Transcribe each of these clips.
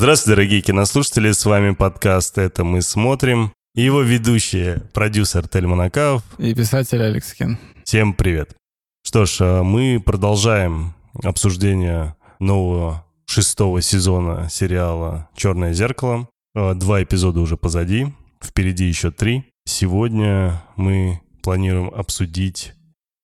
Здравствуйте, дорогие кинослушатели, с вами подкаст «Это мы смотрим». И его ведущие, продюсер Тель Монакав. И писатель Алекс Кин. Всем привет. Что ж, а мы продолжаем обсуждение нового шестого сезона сериала «Черное зеркало». А, два эпизода уже позади, впереди еще три. Сегодня мы планируем обсудить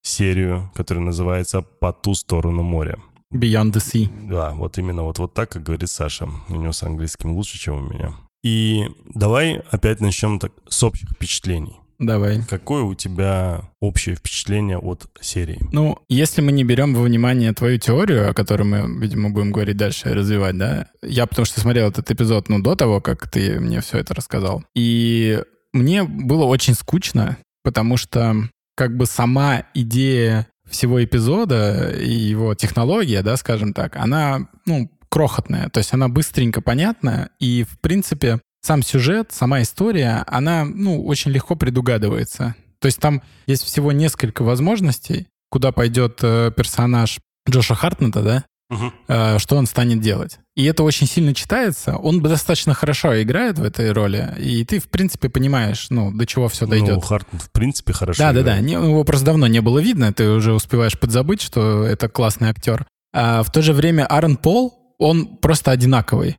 серию, которая называется «По ту сторону моря». Beyond the Sea. Да, вот именно вот, вот так, как говорит Саша. У него с английским лучше, чем у меня. И давай опять начнем так с общих впечатлений. Давай. Какое у тебя общее впечатление от серии? Ну, если мы не берем во внимание твою теорию, о которой мы, видимо, будем говорить дальше, развивать, да? Я потому что смотрел этот эпизод, ну, до того, как ты мне все это рассказал. И мне было очень скучно, потому что как бы сама идея всего эпизода и его технология, да, скажем так, она, ну, крохотная. То есть она быстренько понятна, и, в принципе, сам сюжет, сама история, она, ну, очень легко предугадывается. То есть там есть всего несколько возможностей, куда пойдет э, персонаж Джоша Хартнета, да, Угу. что он станет делать. И это очень сильно читается. Он достаточно хорошо играет в этой роли, и ты, в принципе, понимаешь, ну, до чего все дойдет. Ну, Хартман, в принципе, хорошо Да, да, играет. да. Не- Его просто давно не было видно, ты уже успеваешь подзабыть, что это классный актер. А в то же время Аарон Пол, он просто одинаковый.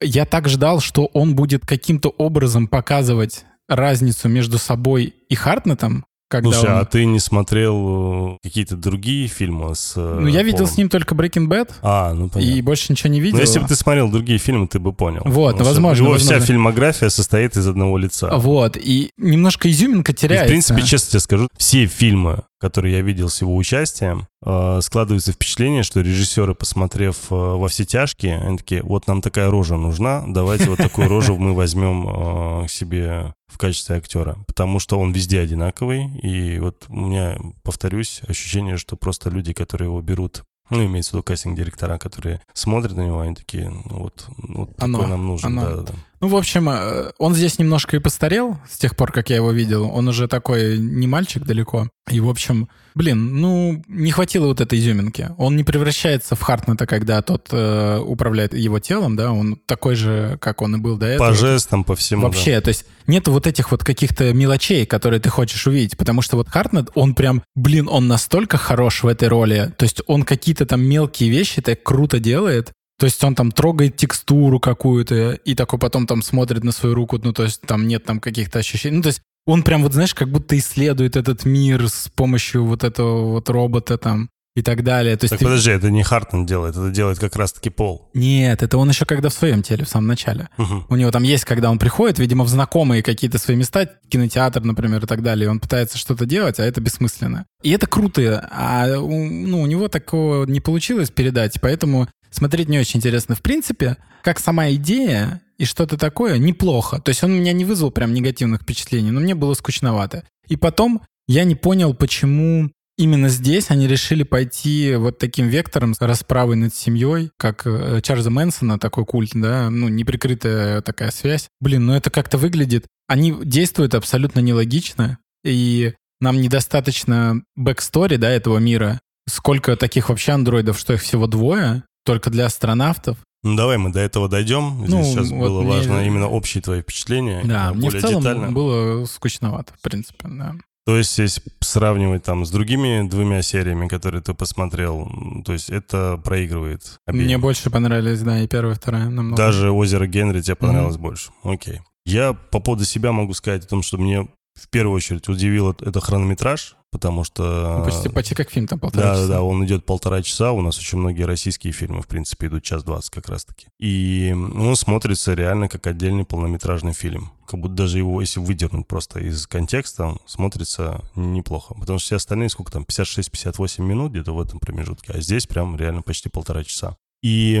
Я так ждал, что он будет каким-то образом показывать разницу между собой и Хартнетом, когда Слушай, он... а ты не смотрел э, какие-то другие фильмы с э, Ну, я видел Полом? с ним только Breaking Bad, А, ну понятно. и больше ничего не видел. Ну, если бы ты смотрел другие фильмы, ты бы понял. Вот, что возможно, Его возможно. вся фильмография состоит из одного лица. Вот, и немножко изюминка И, в теряется. принципе, честно тебе скажу, все фильмы, которые я видел с его участием, э, складывается впечатление, что режиссеры, посмотрев э, во все тяжкие, они такие, вот нам такая рожа нужна, давайте вот такую рожу мы возьмем э, себе в качестве актера. Потому что он везде одинаковый, и вот у меня, повторюсь, ощущение, что просто люди, которые его берут ну, имеется в виду кастинг-директора, которые смотрят на него, они такие, ну вот, вот Оно, такой нам нужен. оно. Да, да, да. Ну, в общем, э, он здесь немножко и постарел с тех пор, как я его видел. Он уже такой не мальчик далеко. И, в общем, блин, ну, не хватило вот этой изюминки. Он не превращается в Хартнета, когда тот э, управляет его телом, да, он такой же, как он и был до этого. По жестам, по всему. да. Вообще, то есть нет вот этих вот каких-то мелочей, которые ты хочешь увидеть, потому что вот Хартнет, он прям, блин, он настолько хорош в этой роли, то есть он какие-то там мелкие вещи так круто делает, то есть он там трогает текстуру какую-то и такой потом там смотрит на свою руку, ну то есть там нет там каких-то ощущений, ну то есть он прям вот знаешь, как будто исследует этот мир с помощью вот этого вот робота там и так далее. То есть Так ты- подожди, это не Хартман делает, это делает как раз-таки Пол. Нет, это он еще когда в своем теле, в самом начале. Мгм. У него там есть, когда он приходит, видимо, в знакомые какие-то свои места, кинотеатр, например, и так далее, и он пытается что-то делать, а это бессмысленно. И это круто, а у, ну, у него такого не получилось передать, поэтому смотреть не очень интересно. В принципе, как сама идея и что-то такое, неплохо. То есть он меня не вызвал прям негативных впечатлений, но мне было скучновато. И потом я не понял, почему именно здесь они решили пойти вот таким вектором с расправой над семьей, как э, Чарльза Мэнсона, такой культ, да, ну, неприкрытая такая связь. Блин, ну это как-то выглядит... Они действуют абсолютно нелогично, и нам недостаточно backstory, да, этого мира. Сколько таких вообще андроидов, что их всего двое, только для астронавтов. Ну, давай мы до этого дойдем. Здесь Ну, сейчас вот было мне- важно именно общие твои впечатления. Да, а мне в целом детально. было скучновато, в принципе, да. То есть, если сравнивать там с другими двумя сериями, которые ты посмотрел, то есть это проигрывает обеим. Мне больше понравились, да, и первая, и вторая намного. Даже «Озеро Генри» тебе понравилось больше. Окей. Я по поводу себя могу сказать о том, что мне в первую очередь удивил это- это хронометраж, потому что... Ну, почти, почти как фильм, там полтора Да, да, часа. да, он идет полтора часа. У нас очень многие российские фильмы, в принципе, идут час двадцать как раз-таки. И он смотрится реально как отдельный полнометражный фильм. Как будто даже его, если выдернуть просто из контекста, он смотрится неплохо. Потому что все остальные, сколько там, 56-58 минут где-то в этом промежутке. А здесь прям реально почти полтора часа. И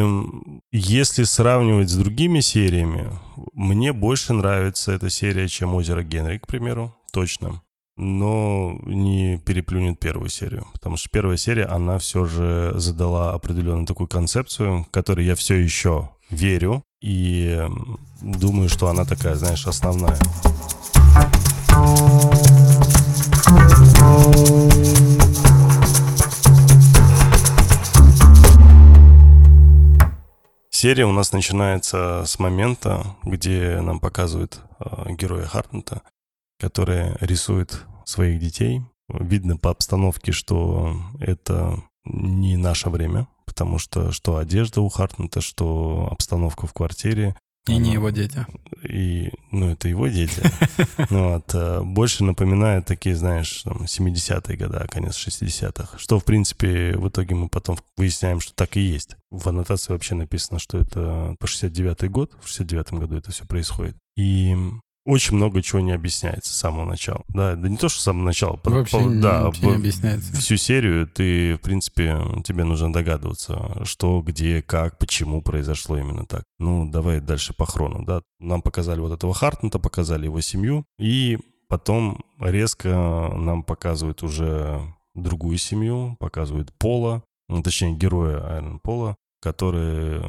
если сравнивать с другими сериями, мне больше нравится эта серия, чем «Озеро Генри», к примеру, точно. Но не переплюнет первую серию. Потому что первая серия, она все же задала определенную такую концепцию, которой я все еще верю. И думаю, что она такая, знаешь, основная. Серия у нас начинается с момента, где нам показывают э, героя Хартнета, который рисует своих детей. Видно по обстановке, что это не наше время, потому что что одежда у Хартнета, что обстановка в квартире. И не его дети. И, ну, это его дети. Ну, вот, э, больше напоминает такие, знаешь, там, 70-е годы, конец 60-х. Что, в принципе, в итоге мы потом выясняем, что так и есть. В аннотации вообще написано, что это по 69-й год. В 69-м году это все происходит. И очень много чего не объясняется с самого начала. Да, да не то, что с самого начала. Вообще по, да, не объясняется. Всю серию ты, в принципе, тебе нужно догадываться, что, где, как, почему произошло именно так. Ну, давай дальше по хрону, да. Нам показали вот этого Хартнета, показали его семью, и потом резко нам показывают уже другую семью, показывают Пола, ну, точнее, героя Айрон Пола, который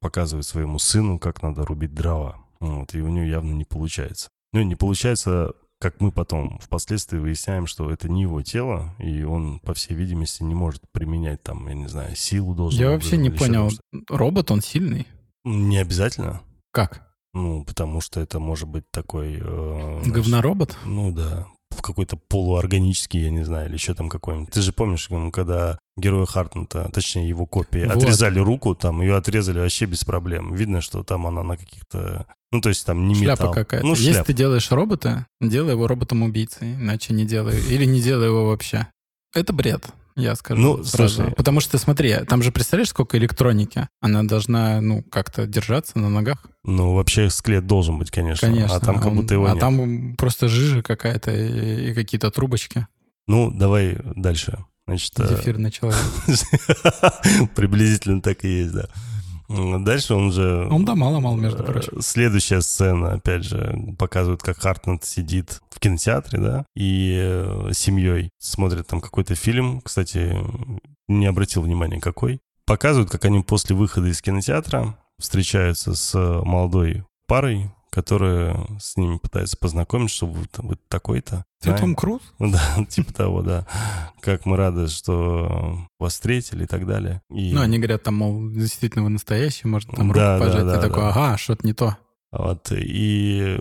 показывает своему сыну, как надо рубить дрова. Вот, и у нее явно не получается. Ну, не получается, как мы потом впоследствии выясняем, что это не его тело, и он, по всей видимости, не может применять там, я не знаю, силу должен. Я вообще не понял. Робот, он сильный? Не обязательно. Как? Ну, потому что это может быть такой... Э, Говноробот? Ну да, какой-то полуорганический, я не знаю, или еще там какой-нибудь. Ты же помнишь, когда героя Хартнета, точнее его копии, вот. отрезали руку, там ее отрезали вообще без проблем. Видно, что там она на каких-то... Ну, то есть там не шляпа металл. какая-то. Ну, Если ты делаешь робота, делай его роботом-убийцей, иначе не делай. Или не делай его вообще. Это бред я скажу. Ну, сразу. слушай. Потому что, смотри, там же представляешь, сколько электроники? Она должна, ну, как-то держаться на ногах. Ну, вообще скелет должен быть, конечно. Конечно. А там как будто его А нет. там просто жижа какая-то и, и какие-то трубочки. Ну, давай дальше. Значит, э, Зефирный человек. Приблизительно так и есть, да. Дальше он же... Он да мало-мало, между э, прочим. Следующая сцена, опять же, показывает, как Хартнет сидит кинотеатре, да, и э, семьей смотрит там какой-то фильм. Кстати, не обратил внимания, какой. Показывают, как они после выхода из кинотеатра встречаются с молодой парой, которая с ними пытается познакомиться, что вы, вы такой-то. Ты Том Круз? Да, типа того, да. Как мы рады, что вас встретили и так далее. И... Ну, они говорят, там, мол, действительно вы настоящий, может, там руку да, пожать. Да, да, Ты такой, ага, что-то не то. Вот, и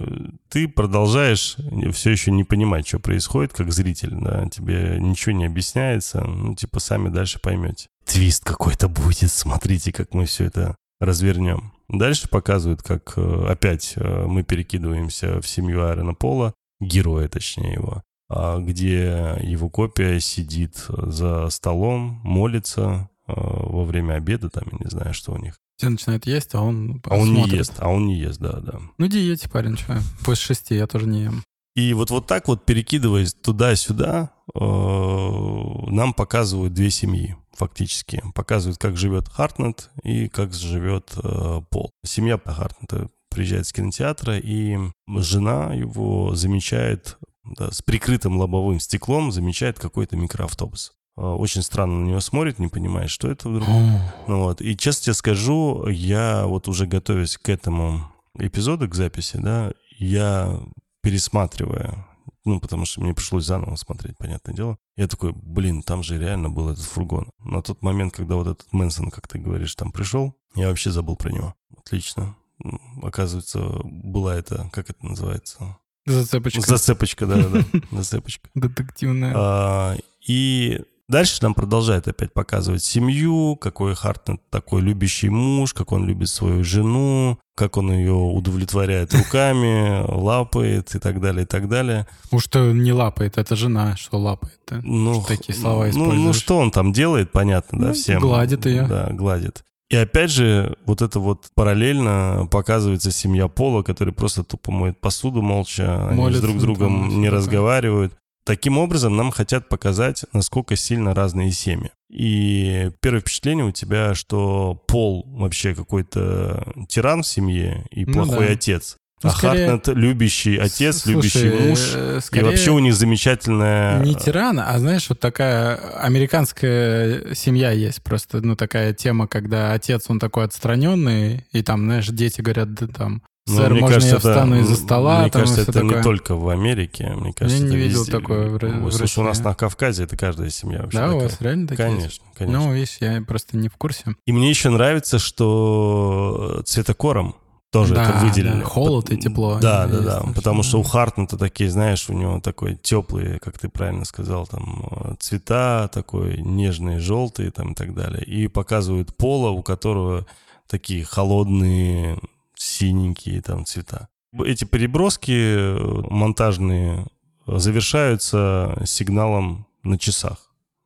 ты продолжаешь все еще не понимать, что происходит, как зритель, да, тебе ничего не объясняется, ну, типа, сами дальше поймете. Твист какой-то будет, смотрите, как мы все это развернем. Дальше показывают, как э, опять э, мы перекидываемся в семью Айрона Пола, героя точнее его, а, где его копия сидит за столом, молится э, во время обеда, там, я не знаю, что у них. Все начинают есть, а он А он не ест, а он не ест, да, да. Ну, диете, парень, что? После шести я тоже не ем. И вот, вот так вот, перекидываясь туда-сюда, нам показывают две семьи фактически. Показывают, как живет Хартнет и как живет э, Пол. Семья Хартнета приезжает с кинотеатра, и жена его замечает да, с прикрытым лобовым стеклом, замечает какой-то микроавтобус. Э, очень странно на него смотрит, не понимает, что это вдруг. ну, вот. И честно тебе скажу, я вот уже готовясь к этому эпизоду, к записи, да, я пересматривая ну, потому что мне пришлось заново смотреть, понятное дело. Я такой, блин, там же реально был этот фургон. На тот момент, когда вот этот Мэнсон, как ты говоришь, там пришел, я вообще забыл про него. Отлично. Оказывается, была это, как это называется? Зацепочка. Зацепочка, да-да-да. Зацепочка. Детективная. А, и Дальше нам продолжает опять показывать семью, какой Хартнет такой любящий муж, как он любит свою жену, как он ее удовлетворяет руками, лапает и так далее, и так далее. Уж что не лапает, это жена, что лапает. Да? Ну, что такие слова используешь. Ну, ну, что он там делает, понятно, да, ну, всем. Гладит ее. Да, гладит. И опять же, вот это вот параллельно показывается семья Пола, который просто тупо моет посуду молча, Молится, они с друг с другом не разговаривают. Таким образом, нам хотят показать, насколько сильно разные семьи. И первое впечатление у тебя, что Пол вообще какой-то тиран в семье и ну плохой да. отец. Ну, а скорее... Хартнет любящий отец, Слушай, любящий муж. Скорее... И вообще у них замечательная... Не тиран, а знаешь, вот такая американская семья есть просто. Ну, такая тема, когда отец, он такой отстраненный, и там, знаешь, дети говорят, да, там, Ну, Сэр, мне можно кажется, я встану это, из-за стола? Мне там кажется, это не такое? только в Америке. Мне кажется, не это видел везде. такое в в Слушай, у нас на Кавказе это каждая семья вообще Да, у такая. вас реально такие есть? Конечно, конечно. Ну, видишь, я просто не в курсе. И мне еще нравится, что цветокором тоже Да, это выделили. да, холод и тепло, Да, да, да. вообще, Потому что у Хартнета такие, знаешь, у него такой теплые, как ты правильно сказал, там э, цвета такой нежные, желтые там и так далее. И показывают пола, у которого такие холодные, синенькие там цвета. Эти переброски э, монтажные завершаются сигналом на часах.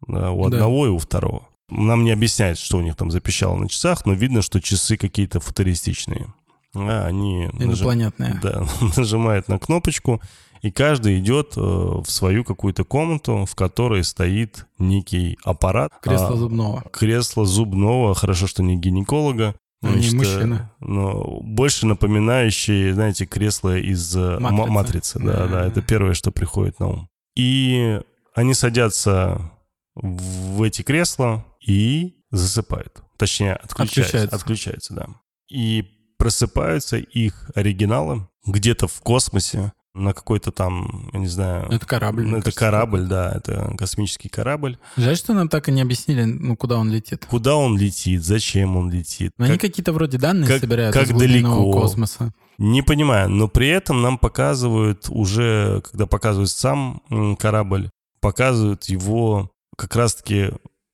да, у Да. одного и у второго. Нам не объясняют, что у них там запищало на часах, но видно, что часы какие-то футуристичные. А, они нажим- Инопланетная. да, нажимает на кнопочку, и каждый идет э, в свою какую-то комнату, в которой стоит некий аппарат. Кресло А, зубного. Кресло зубного, хорошо, что не гинеколога. Ну, не значит, э, мужчина. Но больше напоминающие, знаете, кресло из э, ма- Матрицы. матрицы. Да, Да. да, это первое, что приходит на ум. И они садятся в эти кресла и засыпают. Точнее, отключаются. Отключаются. Отключаются, да. И просыпаются их оригиналы где-то в космосе на какой-то там, я не знаю... Это корабль. ну, это кажется. корабль, да, это космический корабль. Жаль, что нам так и не объяснили, ну, куда он летит. Куда он летит, зачем он летит. Но они как- какие-то вроде данные как- собирают как из далеко. космоса. Не понимаю, но при этом нам показывают уже, когда показывают сам корабль, показывают его как раз-таки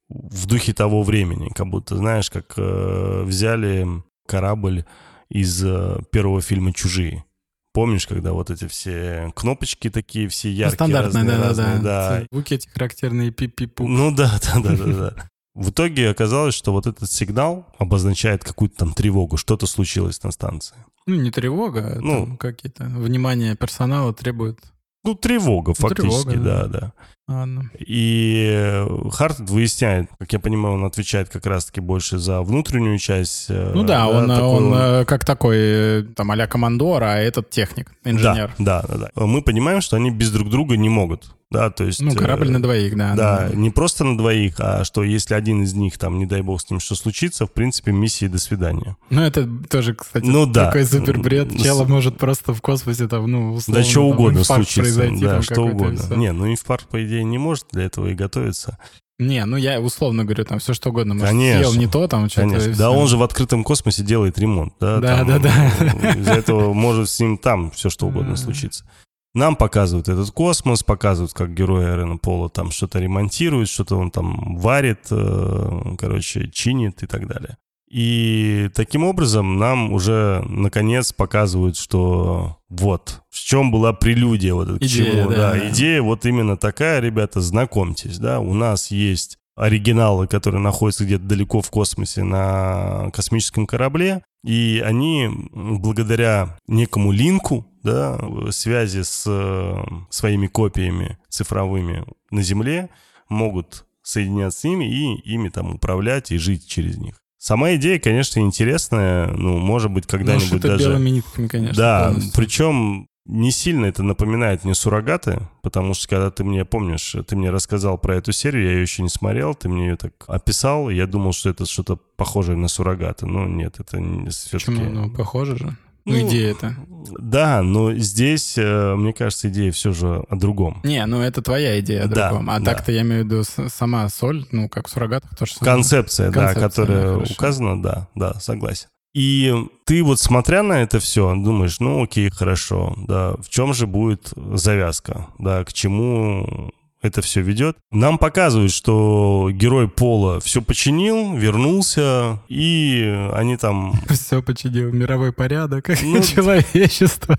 в духе того времени, как будто, знаешь, как э, взяли корабль из э, первого фильма «Чужие». Помнишь, когда вот эти все кнопочки такие, все Ну, яркие, стандартная, разные, да, разные, да, да. Звуки эти характерные пи-пи-пу. Ну да, да, да, да, да. В итоге оказалось, что вот этот сигнал обозначает какую-то там тревогу, что-то случилось на станции. Ну, не тревога, а Ну. какие-то внимание персонала требует. Ну, тревога, фактически, тревога, да, да. Да. Ладно. И Хартед выясняет, как я понимаю, он отвечает как раз-таки больше за внутреннюю часть. э, Ну да, он, такой он э, как такой, э, там, а-ля командор, а этот техник, инженер. Да, да, да, да. Мы понимаем, что они без друг друга не могут. Да, то есть... Ну, корабль э, на двоих, да. Да, не просто на двоих, а что если один из них, там, не дай бог, с ним что случится, в принципе, миссии до свидания. Ну, это тоже, кстати, Ну да. такой супербред. С- Чело может просто в космосе там, ну, условно, да, что угодно случится. Да, там что угодно. Не, ну инфаркт, по идее, не может для этого и готовиться. Не, ну я условно говорю, там все что угодно. Может, Конечно. съел не то, там что-то. Конечно. Да, он же в открытом космосе делает ремонт. Да, Да, там, да, да. Из-за этого может с ним там все что угодно случиться. Нам показывают этот космос, показывают, как герой Эрена Пола там что-то ремонтирует, что-то он там варит, э, короче, чинит и так далее. И таким образом нам уже наконец показывают, что вот в чем была прелюдия вот это к Идея, чему. да. Да, идея вот именно такая, ребята, знакомьтесь, да, у нас есть оригиналы, которые находятся где-то далеко в космосе на космическом корабле, и они благодаря некому линку, да, связи с э, своими копиями цифровыми на Земле могут соединяться с ними и ими там управлять и жить через них. Сама идея, конечно, интересная, ну, может быть, когда-нибудь даже... белыми нитками, конечно. Да, полностью. причем не сильно это напоминает мне суррогаты, потому что когда ты мне, помнишь, ты мне рассказал про эту серию, я ее еще не смотрел, ты мне ее так описал, я думал, что это что-то похожее на суррогаты, но нет, это все-таки... Почему? Ну, похоже же. Ну, Ну, идея это. Да, но здесь, э, мне кажется, идея все же о другом. Не, ну это твоя идея о Да, другом. А да. так-то я имею в виду сама соль, ну, как в суррогатах тоже самое. Концепция, да, Концепция, которая да, указана, да, да, согласен. И ты вот смотря на это все, думаешь, ну окей, хорошо, да, в чем же будет завязка, да, к чему это все ведет. Нам показывают, что герой Пола все починил, вернулся, и они там, Все починил, мировой порядок, Ну, человечество.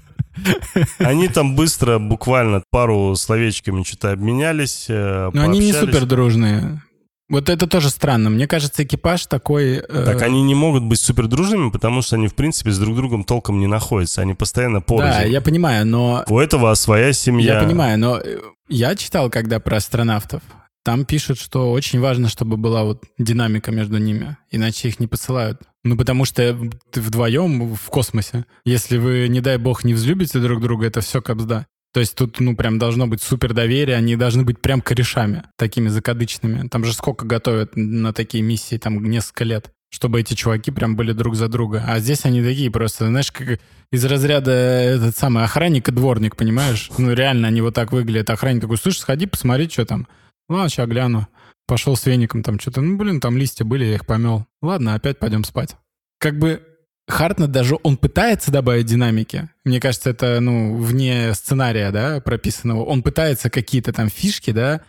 они там быстро, буквально пару словечками что-то обменялись, э, Но они не супер дружные. Вот это тоже странно. Мне кажется, экипаж такой... э, Так они не могут быть супер дружными, потому что они, в принципе, с друг другом толком не находятся. Они постоянно порознь. Да, я понимаю, но... У этого своя семья. Я понимаю, но э, я читал, когда про астронавтов, там пишут, что очень важно, чтобы была вот динамика между ними, иначе их не посылают. Ну, потому что ты вдвоем в космосе. Если вы, не дай бог, не взлюбите друг друга, это все капсда. То есть тут, ну, прям должно быть супер доверие, они должны быть прям корешами, такими закадычными. Там же сколько готовят на такие миссии, там несколько лет. чтобы эти чуваки прям были друг за друга. А здесь они такие просто, знаешь, как из разряда этот самый охранник и дворник, понимаешь? Ну, реально они вот так выглядят. Охранник такой, слышь, сходи, посмотри, что там. Ладно, сейчас гляну. Пошел с веником там что-то. Ну, блин, там листья были, я их помел. Ладно, опять пойдем спать. Как бы Хартнет даже, он пытается добавить динамики. Мне кажется, это, ну, вне сценария, да, прописанного. Он пытается какие-то там фишки, да,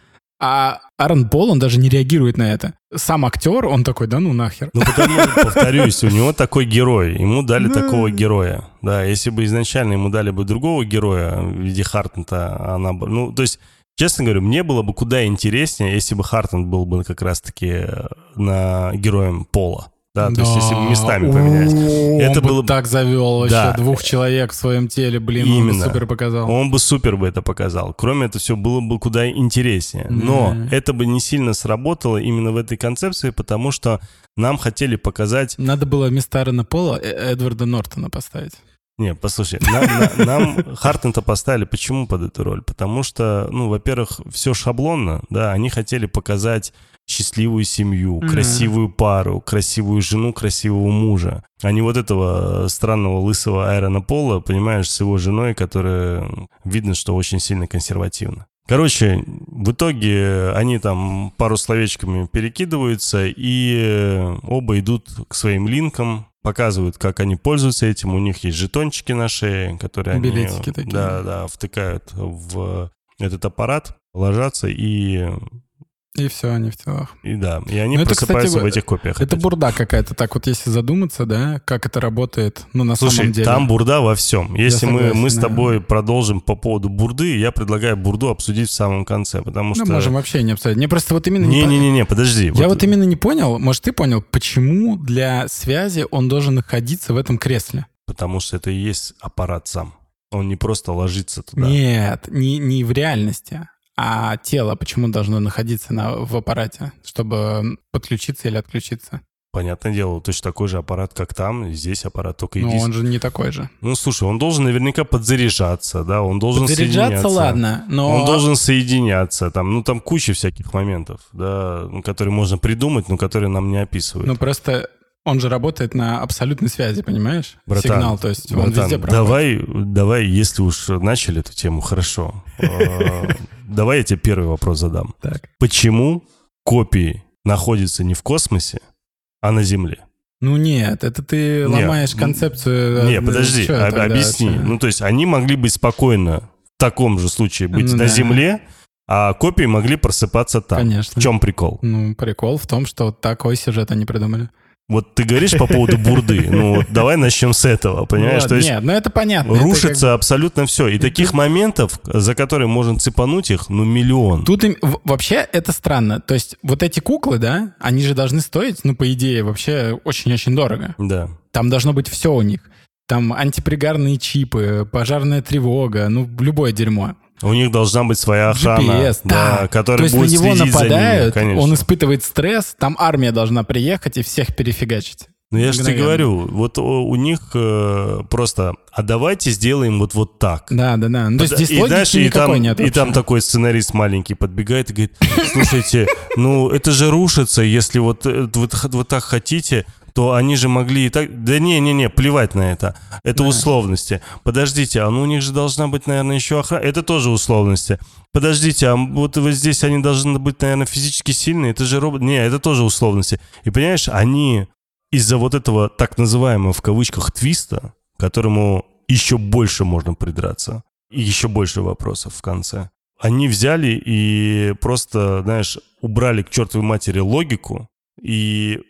а Аарон Пол, он даже не реагирует на это. Сам актер, он такой, да ну нахер. Ну, потому, повторюсь, у него такой герой. Ему дали такого героя. Да, если бы изначально ему дали бы другого героя в виде Хартнета, она бы... Ну, то есть, честно говорю, мне было бы куда интереснее, если бы Хартнет был бы как раз-таки на героем Пола. Да, то есть если бы местами поменять. Это он было бы так завел вообще да. двух человек в своем теле, блин, Именно. он бы супер показал. Он бы супер бы это показал. Кроме этого, все было бы куда интереснее. Но mm. это бы не сильно сработало именно в этой концепции, потому что нам хотели показать... Надо было вместо Аарона Пола э, Эдварда Нортона поставить. Не, послушай, нам, на, нам Хартнета поставили почему под эту роль? Потому что, ну, во-первых, все шаблонно, да, они хотели показать счастливую семью, mm-hmm. красивую пару, красивую жену, красивого мужа. А не вот этого странного лысого Айрона Пола, понимаешь, с его женой, которая видно, что очень сильно консервативна. Короче, в итоге они там пару словечками перекидываются, и оба идут к своим линкам, показывают, как они пользуются этим. У них есть жетончики на шее, которые Билетики они такие. Да, да, втыкают в этот аппарат, ложатся и и все, они в телах. И да, и они Но просыпаются это, кстати, в этих копиях. Это опять. бурда какая-то, так вот если задуматься, да, как это работает, ну на Слушай, самом деле. там бурда во всем. Если согласен, мы, мы с тобой да. продолжим по поводу бурды, я предлагаю бурду обсудить в самом конце, потому ну, что... Мы можем вообще не обсудить. Мне просто вот именно... Не-не-не, подожди. Я вот... вот именно не понял, может ты понял, почему для связи он должен находиться в этом кресле? Потому что это и есть аппарат сам. Он не просто ложится туда. Нет, не, не в реальности. А тело почему должно находиться на, в аппарате, чтобы подключиться или отключиться? Понятное дело, точно такой же аппарат, как там, здесь аппарат только Но он же не такой же. Ну, слушай, он должен наверняка подзаряжаться, да, он должен Подзаряжаться, соединяться. ладно, но... Он должен соединяться, там, ну, там куча всяких моментов, да, которые можно придумать, но которые нам не описывают. Ну, просто он же работает на абсолютной связи, понимаешь? Братан, Сигнал, то есть братан, он везде проходит. Давай, давай, если уж начали эту тему, хорошо. А, давай я тебе первый вопрос задам. Почему копии находятся не в космосе, а на Земле? Ну нет, это ты ломаешь концепцию. Не, подожди, объясни. Ну то есть они могли быть спокойно в таком же случае быть ну на Земле, а копии могли просыпаться там. Конечно. В чем прикол? Ну, прикол в том, что такой сюжет они придумали. Вот ты говоришь по поводу бурды, ну вот давай начнем с этого, понимаешь? Вот, То есть нет, ну это понятно. Рушится как... абсолютно все. И таких моментов, за которые можно цепануть их, ну миллион. Тут им, вообще это странно. То есть вот эти куклы, да, они же должны стоить, ну по идее, вообще очень-очень дорого. Да. Там должно быть все у них. Там антипригарные чипы, пожарная тревога, ну любое дерьмо. У них должна быть своя охрана, GPS, да, да. которая То будет есть на него нападают, ними, он испытывает стресс, там армия должна приехать и всех перефигачить. Ну я же тебе говорю, вот у них э, просто, а давайте сделаем вот вот так. Да, да, да. Ну, то есть здесь и дальше, и там, нет И там такой сценарист маленький подбегает и говорит, слушайте, ну это же рушится, если вот, э, вот, вот так хотите, то они же могли и так... Да не-не-не, плевать на это. Это да. условности. Подождите, а ну у них же должна быть, наверное, еще охрана. Это тоже условности. Подождите, а вот, вот здесь они должны быть, наверное, физически сильные. Это же робот... Не, это тоже условности. И понимаешь, они из-за вот этого так называемого в кавычках твиста, которому еще больше можно придраться, и еще больше вопросов в конце. Они взяли и просто, знаешь, убрали к чертовой матери логику и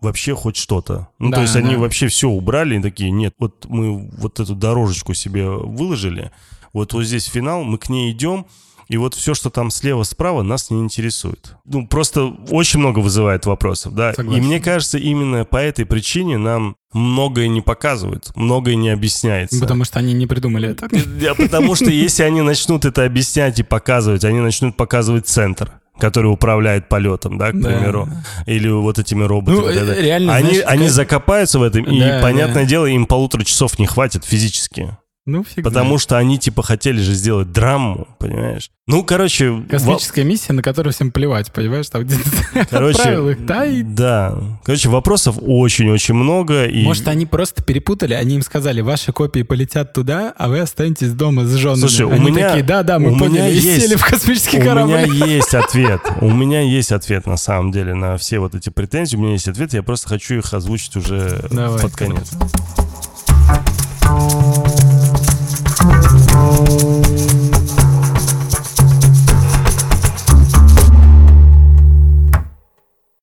вообще хоть что-то. Ну, да, то есть да. они вообще все убрали и такие, нет, вот мы вот эту дорожечку себе выложили, вот вот здесь финал, мы к ней идем, и вот все, что там слева-справа, нас не интересует. Ну, просто очень много вызывает вопросов, да. Согласен. И мне кажется, именно по этой причине нам многое не показывают, многое не объясняется. Потому что они не придумали это. Да, потому что если они начнут это объяснять и показывать, они начнут показывать центр который управляет полетом, да, к да. примеру, или вот этими роботами. Ну, да, реально, они, знаешь, они какая... закопаются в этом, да, и, понятное да. дело, им полутора часов не хватит физически. Ну, фиг Потому что они, типа, хотели же сделать драму, понимаешь? Ну, короче... во- Космическая миссия, на которую всем плевать, понимаешь? Там где-то Короче, их, да, и... да. Короче, вопросов очень-очень много. И... Может, они просто перепутали, они им сказали, ваши копии полетят туда, а вы останетесь дома с женами. Слушай, у они меня- такие, да-да, мы у меня поняли, и есть- сели в космический У корабль. меня есть ответ. У меня есть ответ, на самом деле, на все вот эти претензии. У меня есть ответ, я просто хочу их озвучить уже Давай. под конец.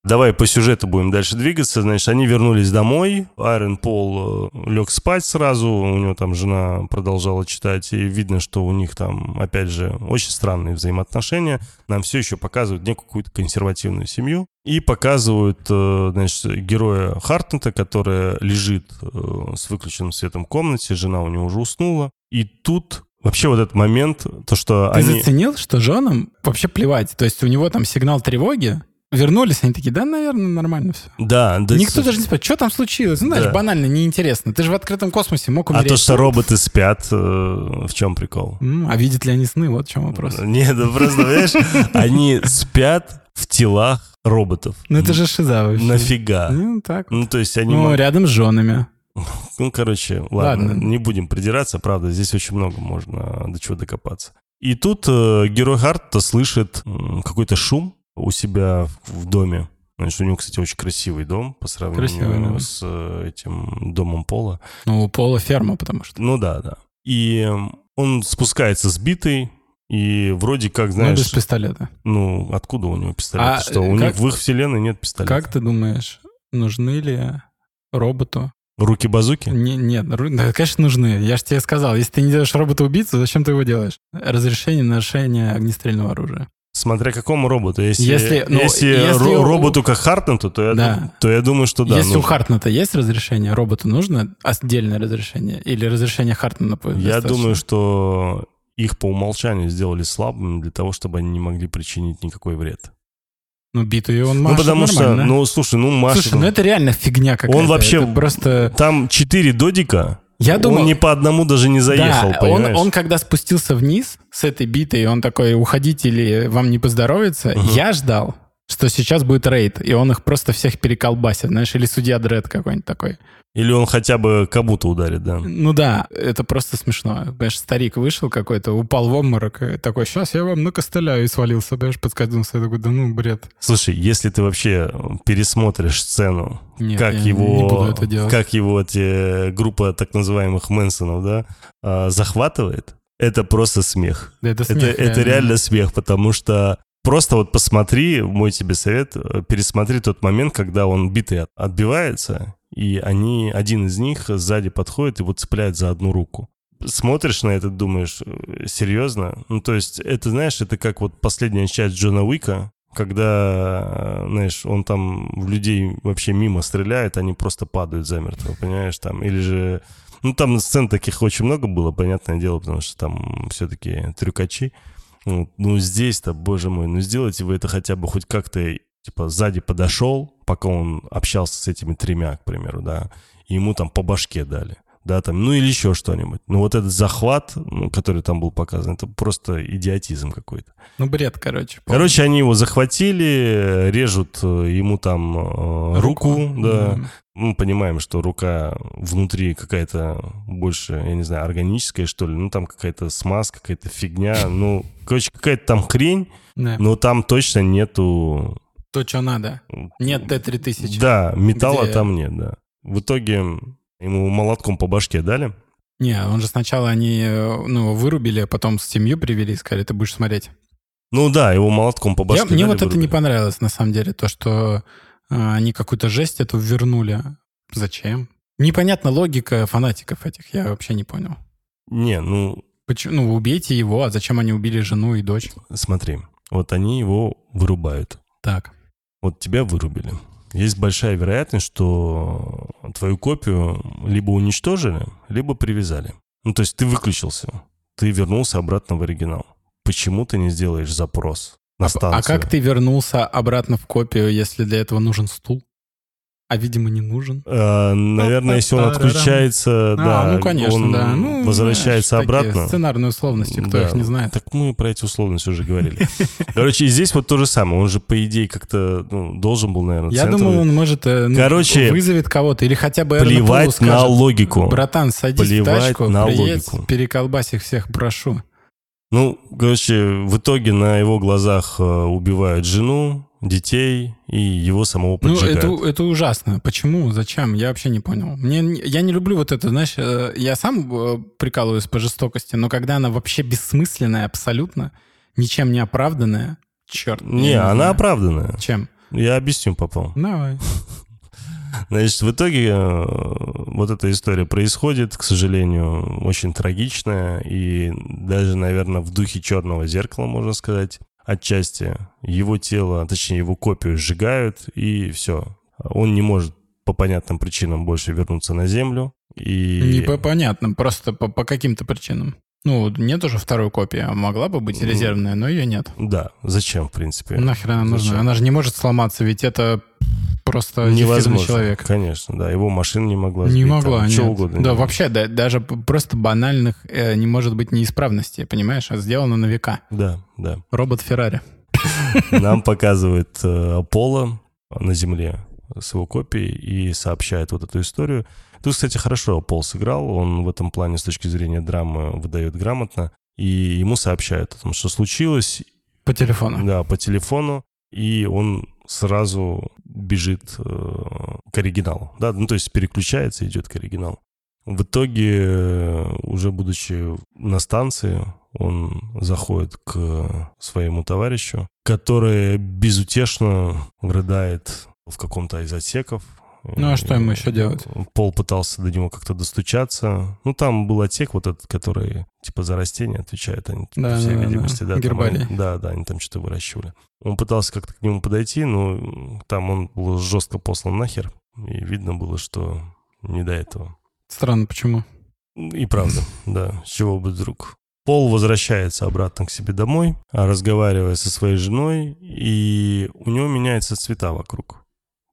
Давай по сюжету будем дальше двигаться. Значит, они вернулись домой. Айрон Пол э, лег спать сразу. У него там жена продолжала читать. И видно, что у них там, опять же, очень странные взаимоотношения. Нам все еще показывают некую какую-то консервативную семью. И показывают, э, значит, героя Хартнета, который лежит э, с выключенным светом в комнате. Жена у него уже уснула. И тут вообще вот этот момент, то, что Ты они... заценил, что женам вообще плевать? То есть у него там сигнал тревоги, вернулись, они такие, да, наверное, нормально все. Да, да, Никто даже не спрашивает, что там случилось. Ну, знаешь, Да. банально, неинтересно. Ты же в открытом космосе мог А умереть. то, что роботы спят, э, в чем прикол? А видят ли они сны? Вот в чем вопрос. Нет, ну просто, понимаешь, они спят в телах роботов. Ну, это же шиза вообще. Нафига? Ну, так. Ну, то есть они... Ну, рядом с женами. Ну, короче, ладно, Ладно. не будем придираться, правда, здесь очень много можно до чего докопаться. И тут э, герой Харта слышит м, какой-то шум у себя в доме. Значит, у него, кстати, очень красивый дом по сравнению Красивый, да. с э, этим домом Пола. Ну, у Пола ферма, потому что. Ну да, да. И он спускается сбитый, и вроде как, Ну, знаешь, без пистолета. ну, откуда у него пистолет? А, что, у как- них в их вселенной нет пистолета. Как ты думаешь, нужны ли роботу? Руки-базуки? Не, нет, ру- да, конечно, нужны. Я же тебе сказал, если ты не делаешь робота-убийцу, зачем ты его делаешь? Разрешение на ношение огнестрельного оружия. Смотря какому роботу. Если, Если, ну, если если ро- у- роботу как Хартнету, то я, Да. то я думаю, что да. Если у нужно. Хартнета есть разрешение, роботу нужно отдельное разрешение? Или разрешение Хартнета Я достаточно? думаю, что их по умолчанию сделали слабыми для того, чтобы они не могли причинить никакой вред. Ну, битую он ну, машет потому что, ну, слушай, ну, Маша... Слушай, ну это реально фигня какая-то. Он вообще- Это просто... Там четыре додика, Я думал... он ни по одному даже не заехал, да, он, понимаешь? он когда спустился вниз с этой битой, он такой, уходите или вам не поздоровится, Мгм. я ждал, что сейчас будет рейд, и он их просто всех переколбасит, знаешь, или судья Дред какой-нибудь такой. Или он хотя бы кому-то ударит, да. Ну да, это просто смешно. Понимаешь, старик вышел какой-то, упал в обморок, и такой, сейчас я вам накостыляю, и свалился, понимаешь, подскользнулся. Я такой, да ну, бред. Слушай, если ты вообще пересмотришь сцену, Нет, как его, это как его эти группа так называемых Мэнсонов, да, а, захватывает, это просто смех. Да это это, смех, это реально смех, потому что просто вот посмотри, мой тебе совет, э, пересмотри тот момент, когда он битый от- отбивается, и они, один из них сзади подходит и вот цепляет за одну руку. Смотришь на это, думаешь, э, серьезно? Ну, то есть, это, знаешь, это как вот последняя часть Джона Уика, когда, э, знаешь, он там в людей вообще мимо стреляет, они просто падают замертво, понимаешь, там, или же... Ну, там сцен таких очень много было, понятное дело, потому что там все-таки трюкачи. Вот. Ну, здесь-то, боже мой, ну сделайте вы это хотя бы хоть как-то, типа, сзади подошел, пока он общался с этими тремя, к примеру, да, и ему там по башке дали, да, там, ну или еще что-нибудь. Ну, вот этот захват, ну, который там был показан, это просто идиотизм какой-то. Ну, бред, короче. Короче, они его захватили, режут э, ему там э, руку, да. М. Мы понимаем, что рука внутри какая-то больше, я не знаю, органическая, что ли. Ну, там какая-то смазка, какая-то фигня. Ну, короче, какая-то там хрень, но там точно нету... То, что надо. Нет Т-3000. Да, металла Где- там нет, да. В итоге ему молотком по башке дали. Не, он же сначала они, э, ну, вырубили, а потом семью привели и сказали, ты будешь смотреть. Ну да, его молотком по Я- башке мне дали, вот это не вырубили. понравилось, на самом деле, то, что а, они какую-то жесть эту вернули. Зачем? Непонятна логика фанатиков этих, я вообще не понял. Не, ну, Почему? Ну, убейте его, а зачем они убили жену и дочь? смотри. Вот они его вырубают. Так. Вот тебя вырубили. Есть большая вероятность, что твою копию либо уничтожили, либо привязали. Ну, то есть ты выключился, ты вернулся обратно в оригинал. Почему ты не сделаешь запрос на А, станцию? а как ты вернулся обратно в копию, если для этого нужен стул? А, видимо, не нужен. Э, наверное, если он отключается, А, да, ну, конечно, он да. Ну, возвращается знаешь, обратно. Сценарные условности, кто Да. их не знает. Так мы про эти условности уже говорили. Короче, и здесь вот то же самое. Он же, по идее, как-то ну, должен был, наверное, Я центр- думал, он может э, ну, Короче, вызовет кого-то или хотя бы Плевать на логику. Братан, садись Плевать в тачку, на приедь, логику. переколбась их всех, прошу. Ну, короче, в итоге на его глазах э, убивают жену, детей и его самого Ну, поджигают. это, это ужасно. Почему? Зачем? Я вообще не понял. Мне, не- я не люблю вот это, знаешь, э, я сам э, прикалываюсь по жестокости, но когда она вообще бессмысленная абсолютно, ничем не оправданная, черт. я Не, она знаю. оправданная. Чем? Я объясню потом. Давай. Значит, в итоге э, вот эта история происходит, к сожалению, очень трагичная и даже, наверное, в духе черного зеркала, можно сказать, отчасти. Его тело, точнее, его копию сжигают, и все. Он не может по понятным причинам больше вернуться на Землю. И... Не по понятным, просто по, по каким-то причинам. Ну, нет уже второй копии, а могла бы быть Ну, резервная, но ее нет. Да, зачем, в принципе? Нахер она нужна? Она же не может сломаться, ведь это просто Невозможно. человек. Конечно, да. Его машина не могла Не сбить, могла, там, нет. что угодно. Да, не вообще, да, даже просто банальных э, не может быть неисправностей, понимаешь? А сделано на века. Да, да. Робот Феррари. Нам показывает э, Аполло на Земле с его копией и сообщает вот эту историю. Тут, кстати, хорошо Пол сыграл. Он в этом плане с точки зрения драмы выдает грамотно. И ему сообщают о том, что случилось, По телефону. да, по телефону, и он сразу бежит э, к оригиналу. Да, ну то есть переключается, идет к оригиналу. В итоге, э, уже будучи на станции, он заходит к своему товарищу, который безутешно рыдает в каком-то из отсеков. Ну, а что ему еще делать? Пол пытался до него как-то достучаться. Ну, там был отсек вот этот, который типа за растения отвечает, они, по Да, всей да, видимости. да. Да, там они- да, да, они там что-то выращивали. Он пытался как-то к нему подойти, но там он был жестко послан нахер. И видно было, что не до этого. Странно, почему? И правда, да, с чего бы вдруг. Пол возвращается обратно к себе домой, разговаривая со своей женой, и у него меняются цвета вокруг.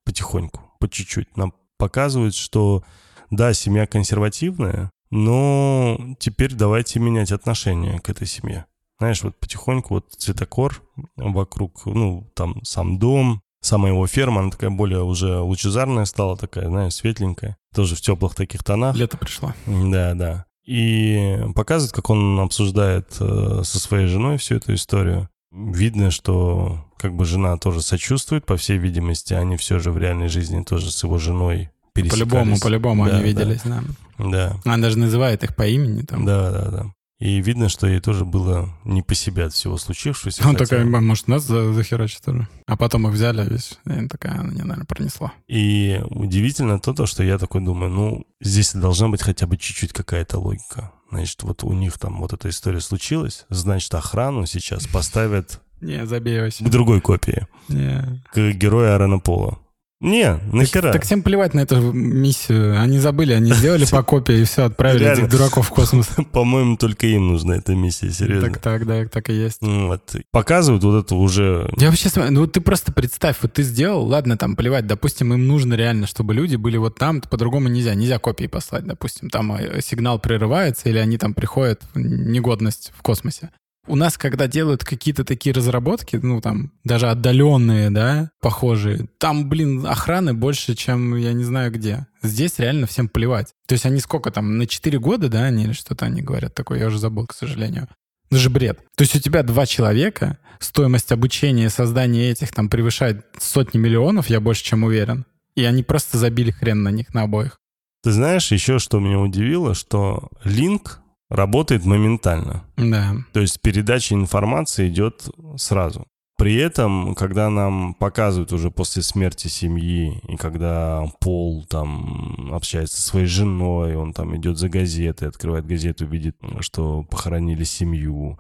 Потихоньку, по чуть-чуть. Нам показывают, что да, семья консервативная, но теперь давайте менять отношение к этой семье. Знаешь, вот потихоньку вот цветокор вокруг, ну, там сам дом, сама его ферма, она такая более уже лучезарная стала, такая, знаешь, светленькая. Тоже в теплых таких тонах. Лето пришло. Да, да. И показывает, как он обсуждает э, со своей женой всю эту историю. Видно, что как бы жена тоже сочувствует, по всей видимости, они все же в реальной жизни тоже с его женой пересекались. По-любому, по-любому Да, они да. виделись, да. Да, Она даже называет их по имени там. да, да, да. И видно, что ей тоже было не по себе от всего случившегося. Он хотя- такой, «М, может, нас за- захерачит тоже. А потом их взяли, весь. И она такая, она, не, наверное, пронесла. И удивительно то, то, что я такой думаю, ну, здесь должна быть хотя бы чуть-чуть какая-то логика. Значит, вот у них там вот эта история случилась, значит, охрану сейчас поставят Не, забей к другой копии, Не. к герою Аарона Пола. Не, нахера? Так, так всем плевать на эту миссию. Они забыли, они сделали по копии и все, отправили Реально. этих дураков в космос. По-моему, только им нужна эта миссия, серьезно. Так, так, да, так и есть. Ну, Вот. Показывают вот это уже... Я вообще смотрю, ну ты просто представь, вот ты сделал, ладно, там плевать, допустим, им нужно реально, чтобы люди были вот там, по-другому нельзя, нельзя копии послать, допустим, там э, сигнал прерывается или они там приходят в негодность в космосе. У нас, когда делают какие-то такие разработки, ну, там, даже отдаленные, да, похожие, там, блин, охраны больше, чем я не знаю где. Здесь реально всем плевать. То есть они сколько там, на 4 года, да, они или что-то они говорят такое, я уже забыл, к сожалению. Это же бред. То есть у тебя два человека, стоимость обучения и создания этих там превышает сотни миллионов, я больше чем уверен. И они просто забили хрен на них, на обоих. Ты знаешь, еще что меня удивило, что линк работает моментально. Да. То есть передача информации идет сразу. При этом, когда нам показывают уже после смерти семьи, и когда Пол там общается со своей женой, он там идет за газетой, открывает газету, видит, что похоронили семью,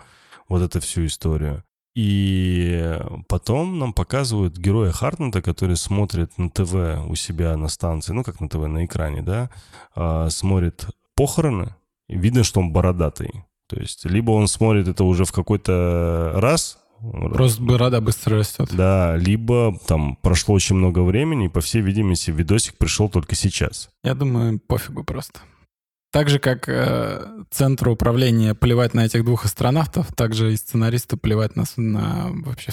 вот эту всю историю. И потом нам показывают героя Хартнета, который смотрит на ТВ у себя на станции, ну как на ТВ, на экране, да, а, смотрит похороны, видно, что он бородатый. То есть либо он смотрит это уже в какой-то раз Просто борода быстро растет. Да, либо там прошло очень много времени, и, по всей видимости, видосик пришел только сейчас. Я думаю, пофигу просто. Так же, как э, центру управления плевать на этих двух астронавтов, так же и сценаристу плевать на, на вообще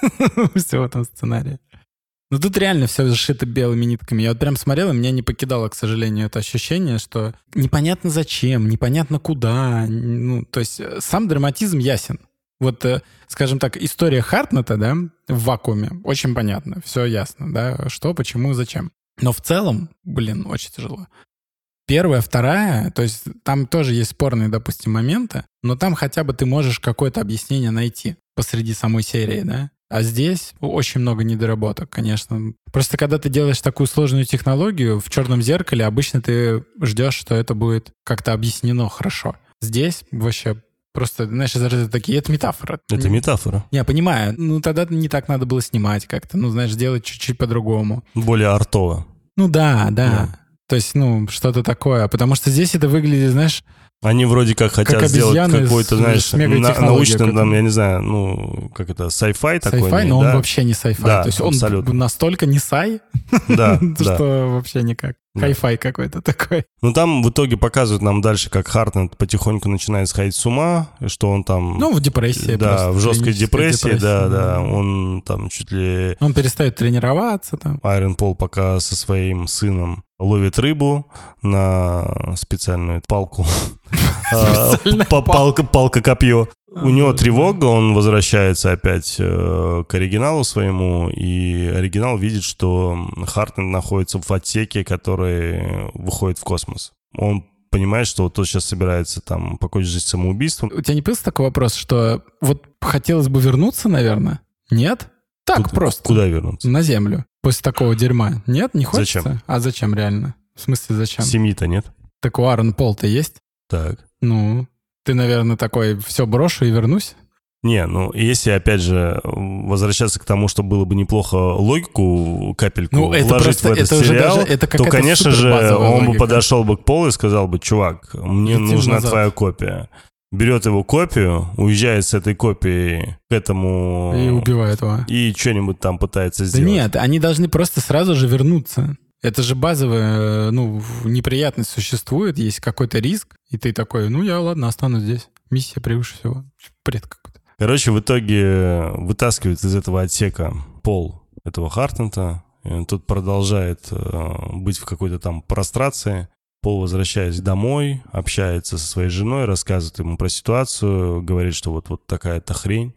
все в этом сценарии. Ну тут реально все зашито белыми нитками. Я вот прям смотрел, и меня не покидало, к сожалению, это ощущение, что непонятно зачем, непонятно куда. Ну, то есть э, сам драматизм ясен. Вот, э, скажем так, история Хартнета, да, в вакууме, очень понятно, все ясно, да, что, почему, зачем. Но в целом, блин, очень тяжело. Первая, вторая, то есть там тоже есть спорные, допустим, моменты, но там хотя бы ты можешь какое-то объяснение найти посреди самой серии, да? А здесь очень много недоработок, конечно. Просто когда ты делаешь такую сложную технологию, в черном зеркале обычно ты ждешь, что это будет как-то объяснено хорошо. Здесь вообще Просто, знаешь, это такие, это метафора. Это метафора. Я понимаю. Ну, тогда не так надо было снимать как-то. Ну, знаешь, делать чуть-чуть по-другому. Более артово. Ну да, да. да. То есть, ну, что-то такое. Потому что здесь это выглядит, знаешь... Они вроде как хотят как сделать какой-то, знаешь, на, научный, там, я не знаю, ну, как это, sci-fi такой. Sci-fi, но да? он вообще не sci-fi. Да, То есть абсолютно. он настолько не sci, да, что вообще никак. Хай-фай какой-то такой. Ну, там в итоге показывают нам дальше, как Хартнет потихоньку начинает сходить с ума, что он там... Ну, в депрессии Да, в жесткой депрессии, да, да. Он там чуть ли... Он перестает тренироваться там. Айрон Пол пока со своим сыном ловит рыбу на специальную палку. А, палка-копье. У него тревога, он возвращается опять э, к оригиналу своему, и оригинал видит, что Хартнет находится в отсеке, который выходит в космос. Он понимает, что вот тот сейчас собирается там покончить жизнь самоубийством. У тебя не появился такой вопрос, что вот хотелось бы вернуться, наверное? Нет? Так куда, просто. Куда вернуться? На Землю. После такого дерьма. Нет, не хочется? Зачем? А зачем реально? В смысле зачем? Семьи-то нет. Так у Аарон Пол-то есть? Так. Ну, ты, наверное, такой, все брошу и вернусь? Не, ну, если, опять же, возвращаться к тому, что было бы неплохо логику, капельку ну, это вложить просто, в этот это сериал, даже, это то, конечно же, он логика. бы подошел бы к Полу и сказал бы, чувак, мне Летим нужна назад. твоя копия. Берет его копию, уезжает с этой копией к этому... И убивает его. И что-нибудь там пытается сделать. Да нет, они должны просто сразу же вернуться. Это же базовая, ну, неприятность существует, есть какой-то риск, и ты такой, ну, я, ладно, останусь здесь. Миссия превыше всего. Бред какой-то. Короче, в итоге вытаскивает из этого отсека пол этого Хартента, и он тут продолжает э, быть в какой-то там прострации. Пол, возвращаясь домой, общается со своей женой, рассказывает ему про ситуацию, говорит, что вот, вот такая-то хрень.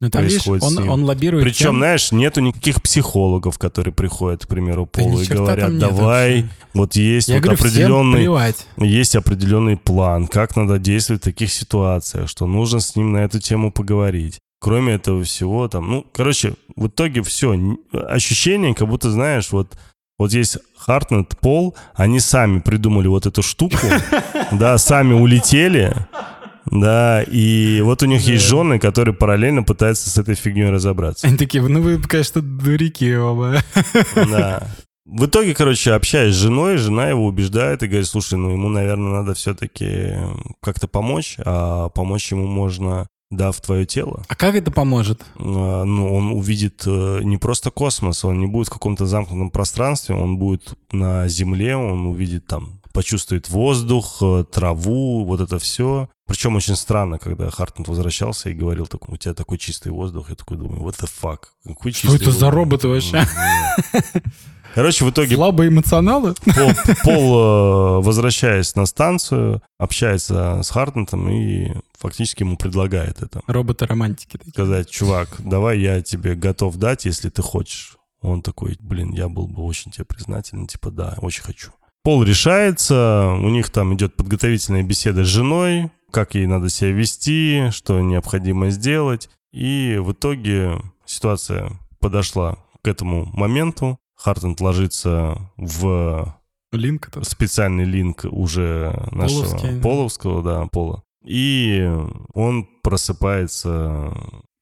Ну, там, происходит видишь, он, он лоббирует Причем, тем... знаешь, нету никаких психологов, которые приходят, к примеру, Полу да и говорят, давай, вообще. вот есть Я вот говорю, определенный, есть определенный план, как надо действовать в таких ситуациях, что нужно с ним на эту тему поговорить. Кроме этого всего, там, ну, короче, в итоге все, ощущение, как будто, знаешь, вот вот есть Хартнет, Пол, они сами придумали вот эту штуку, да, сами улетели, да, и вот у них есть жены, которые параллельно пытаются с этой фигней разобраться. Они такие, ну вы, конечно, дураки оба. Да. В итоге, короче, общаясь с женой, жена его убеждает и говорит, слушай, ну ему, наверное, надо все-таки как-то помочь, а помочь ему можно дав твое тело. А как это поможет? А, ну, он увидит э, не просто космос, он не будет в каком-то замкнутом пространстве, он будет на Земле, он увидит там почувствует воздух, э, траву, вот это все. Причем очень странно, когда Хартнет возвращался и говорил, так, у тебя такой чистый воздух. Я такой думаю, what the fuck? Какой Что это воздух? за роботы вообще? Короче, в итоге... Слабые эмоционалы? Пол, Пол, э, возвращаясь на станцию, общается с Хартнетом и фактически ему предлагает это. Роботы-романтики. Сказать, чувак, давай я тебе готов дать, если ты хочешь. Он такой, блин, я был бы очень тебе признателен. Типа, да, очень хочу. Пол решается, у них там идет подготовительная беседа с женой, как ей надо себя вести, что необходимо сделать. И в итоге ситуация подошла к этому моменту. Хартент ложится в линк это? специальный линк уже нашего Половский, половского, да, пола. И он просыпается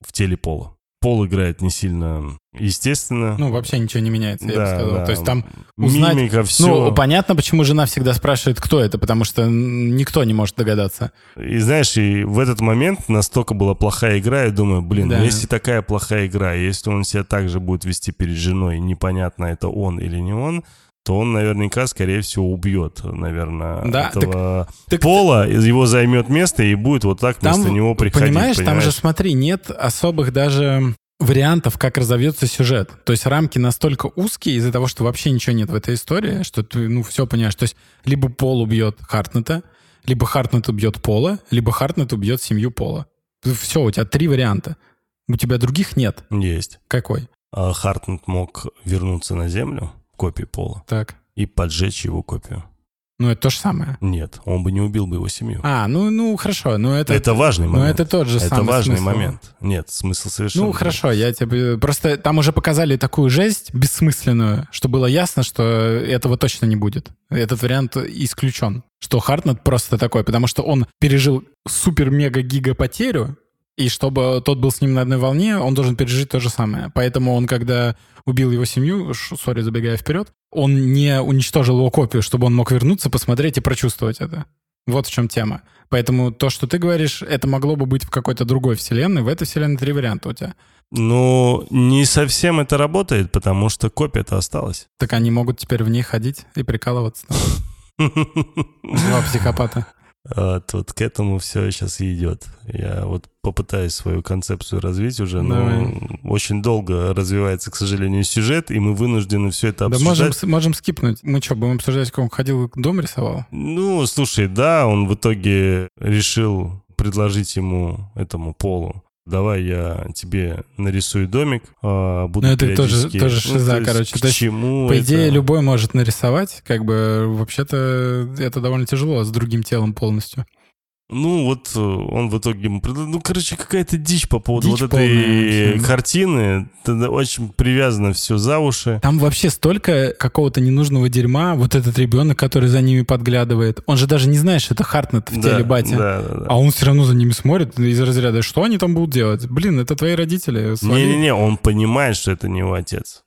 в теле пола. Пол играет не сильно естественно. Ну, вообще ничего не меняется, я бы Да, сказал. да. То есть там узнать... Мимика, все. Ну, понятно, почему жена всегда спрашивает, кто это, потому что никто не может догадаться. И знаешь, и в этот момент настолько была плохая игра, я думаю, блин, Да. если такая плохая игра, если он себя так же будет вести перед женой, непонятно, это он или не он, то он наверняка, скорее всего, убьет, наверное, Да, этого так- Пола, его займет место и будет вот так Там, вместо него приходить. понимаешь, там же, смотри, нет особых даже вариантов, как разовьется сюжет. То есть рамки настолько узкие из-за того, что вообще ничего нет в этой истории, что ты, ну, все понимаешь. То есть либо Пол убьет Хартнета, либо Хартнет убьет Пола, либо Хартнет убьет семью Пола. Все, у тебя три варианта. У тебя других нет. Есть. Какой? А Хартнет мог вернуться на Землю, копию Пола, Так. и поджечь его копию. Ну, это то же самое. Нет, он бы не убил бы его семью. А, ну, ну хорошо, но это... это, важный ну, момент. это тот же Это самый важный смысл. момент. Нет, смысл совершенно. Ну, хорошо, я тебе... Просто там уже показали такую жесть бессмысленную, что было ясно, что этого точно не будет. Этот вариант исключен. Что Хартнет просто такой, потому что он пережил супер-мега-гига потерю, и чтобы тот был с ним на одной волне, он должен пережить то же самое. Поэтому он, когда убил его семью, сори, забегая вперед, он не уничтожил его копию, чтобы он мог вернуться, посмотреть и прочувствовать это. Вот в чем тема. Поэтому то, что ты говоришь, это могло бы быть в какой-то другой вселенной. В этой вселенной три варианта у тебя. Ну, не совсем это работает, потому что копия-то осталась. Так они могут теперь в ней ходить и прикалываться. Два психопата. Вот, вот к этому все сейчас и идет. Я вот попытаюсь свою концепцию развить уже, но Давай. очень долго развивается, к сожалению, сюжет, и мы вынуждены все это Да обсуждать. можем, с- можем скипнуть. Мы что, будем обсуждать, как он ходил, дом рисовал? Ну, слушай, да, он в итоге решил предложить ему, этому Полу, давай я тебе нарисую домик, а, буду Ну, это тоже- тоже Ну, шиза, то есть короче. К То есть, чему По это? идее, любой может нарисовать. Как бы, вообще-то, это довольно тяжело с другим телом полностью. Ну, вот э, он в итоге Ну, короче, какая-то дичь по поводу Дичь вот полная этой вообще. картины. Это очень привязано все за уши. Там вообще столько какого-то ненужного дерьма. Вот этот ребенок, который за ними подглядывает. Он же даже не знает, что это Хартнет в Да, теле бати. Да, да, да. А он все равно за ними смотрит из разряда, что они там будут делать? Блин, это твои родители. свои». Не-не-не, он понимает, что это не его отец.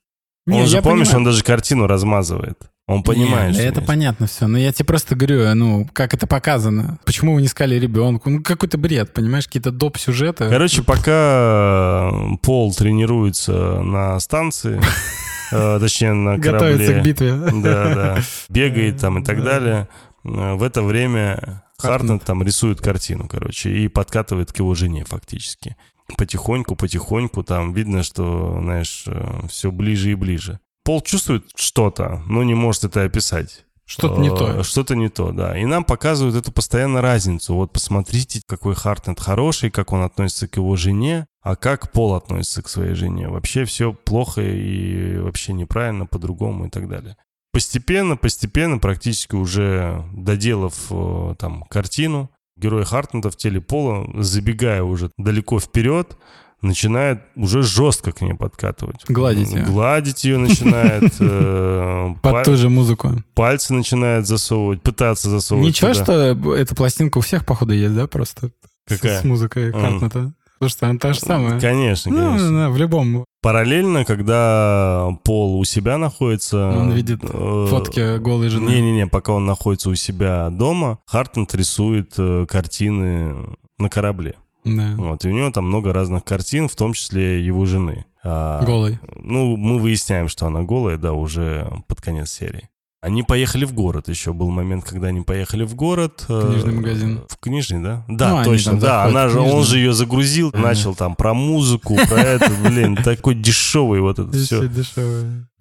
Не, он же, помнишь, понимаю. он даже картину размазывает. Он понимает, Не, что да это есть. понятно все. Но я тебе просто говорю, ну, как это показано. Почему вы не сказали ребенку? Ну, какой-то бред, понимаешь? Какие-то доп. сюжеты. Короче, пока Пол тренируется на станции, э, точнее, на Готовится корабле. к битве. Да, да. Бегает там и так Да. далее. Э, В это время. Хартнет там рисует картину, короче, и подкатывает к его жене фактически. Потихоньку, потихоньку там видно, что, знаешь, все ближе и ближе. Пол чувствует что-то, но не может это описать. Что-то не Э, то. Что-то не то, да. И нам показывают эту постоянно разницу. Вот посмотрите, какой Хартнет хороший, как он относится к его жене, а как Пол относится к своей жене. Вообще все плохо и вообще неправильно, по-другому и так далее. Постепенно, постепенно, практически уже доделав э, там картину, герой Хартнета в теле Пола, забегая уже далеко вперед, начинает уже жестко к ней подкатывать. Гладить её. Гладить ее начинает. э, Под ту же музыку. пальцы начинает засовывать, пытаться засовывать. Ничего, что эта пластинка у всех, походу, есть, да, просто? Какая? С, музыкой М. Хартнета. Потому что она та же самая. Конечно, Ну, конечно. да, в любом. Параллельно, когда Пол у себя находится... Он видит э, Фотки голой жены. Не-не-не, пока он находится у себя дома, Хартнет рисует э, картины на корабле. Да. Вот, и у него там много разных картин, в том числе его жены. А, Голый. Ну, мы выясняем, что она голая, да, уже под конец серии. Они поехали в город. Еще был момент, когда они поехали в город. э, Книжный магазин. В книжный, да? Да, Ну, точно, да. Она же, он же ее загрузил, Ага. начал там про музыку, про это, блин, такой дешевый вот это Все.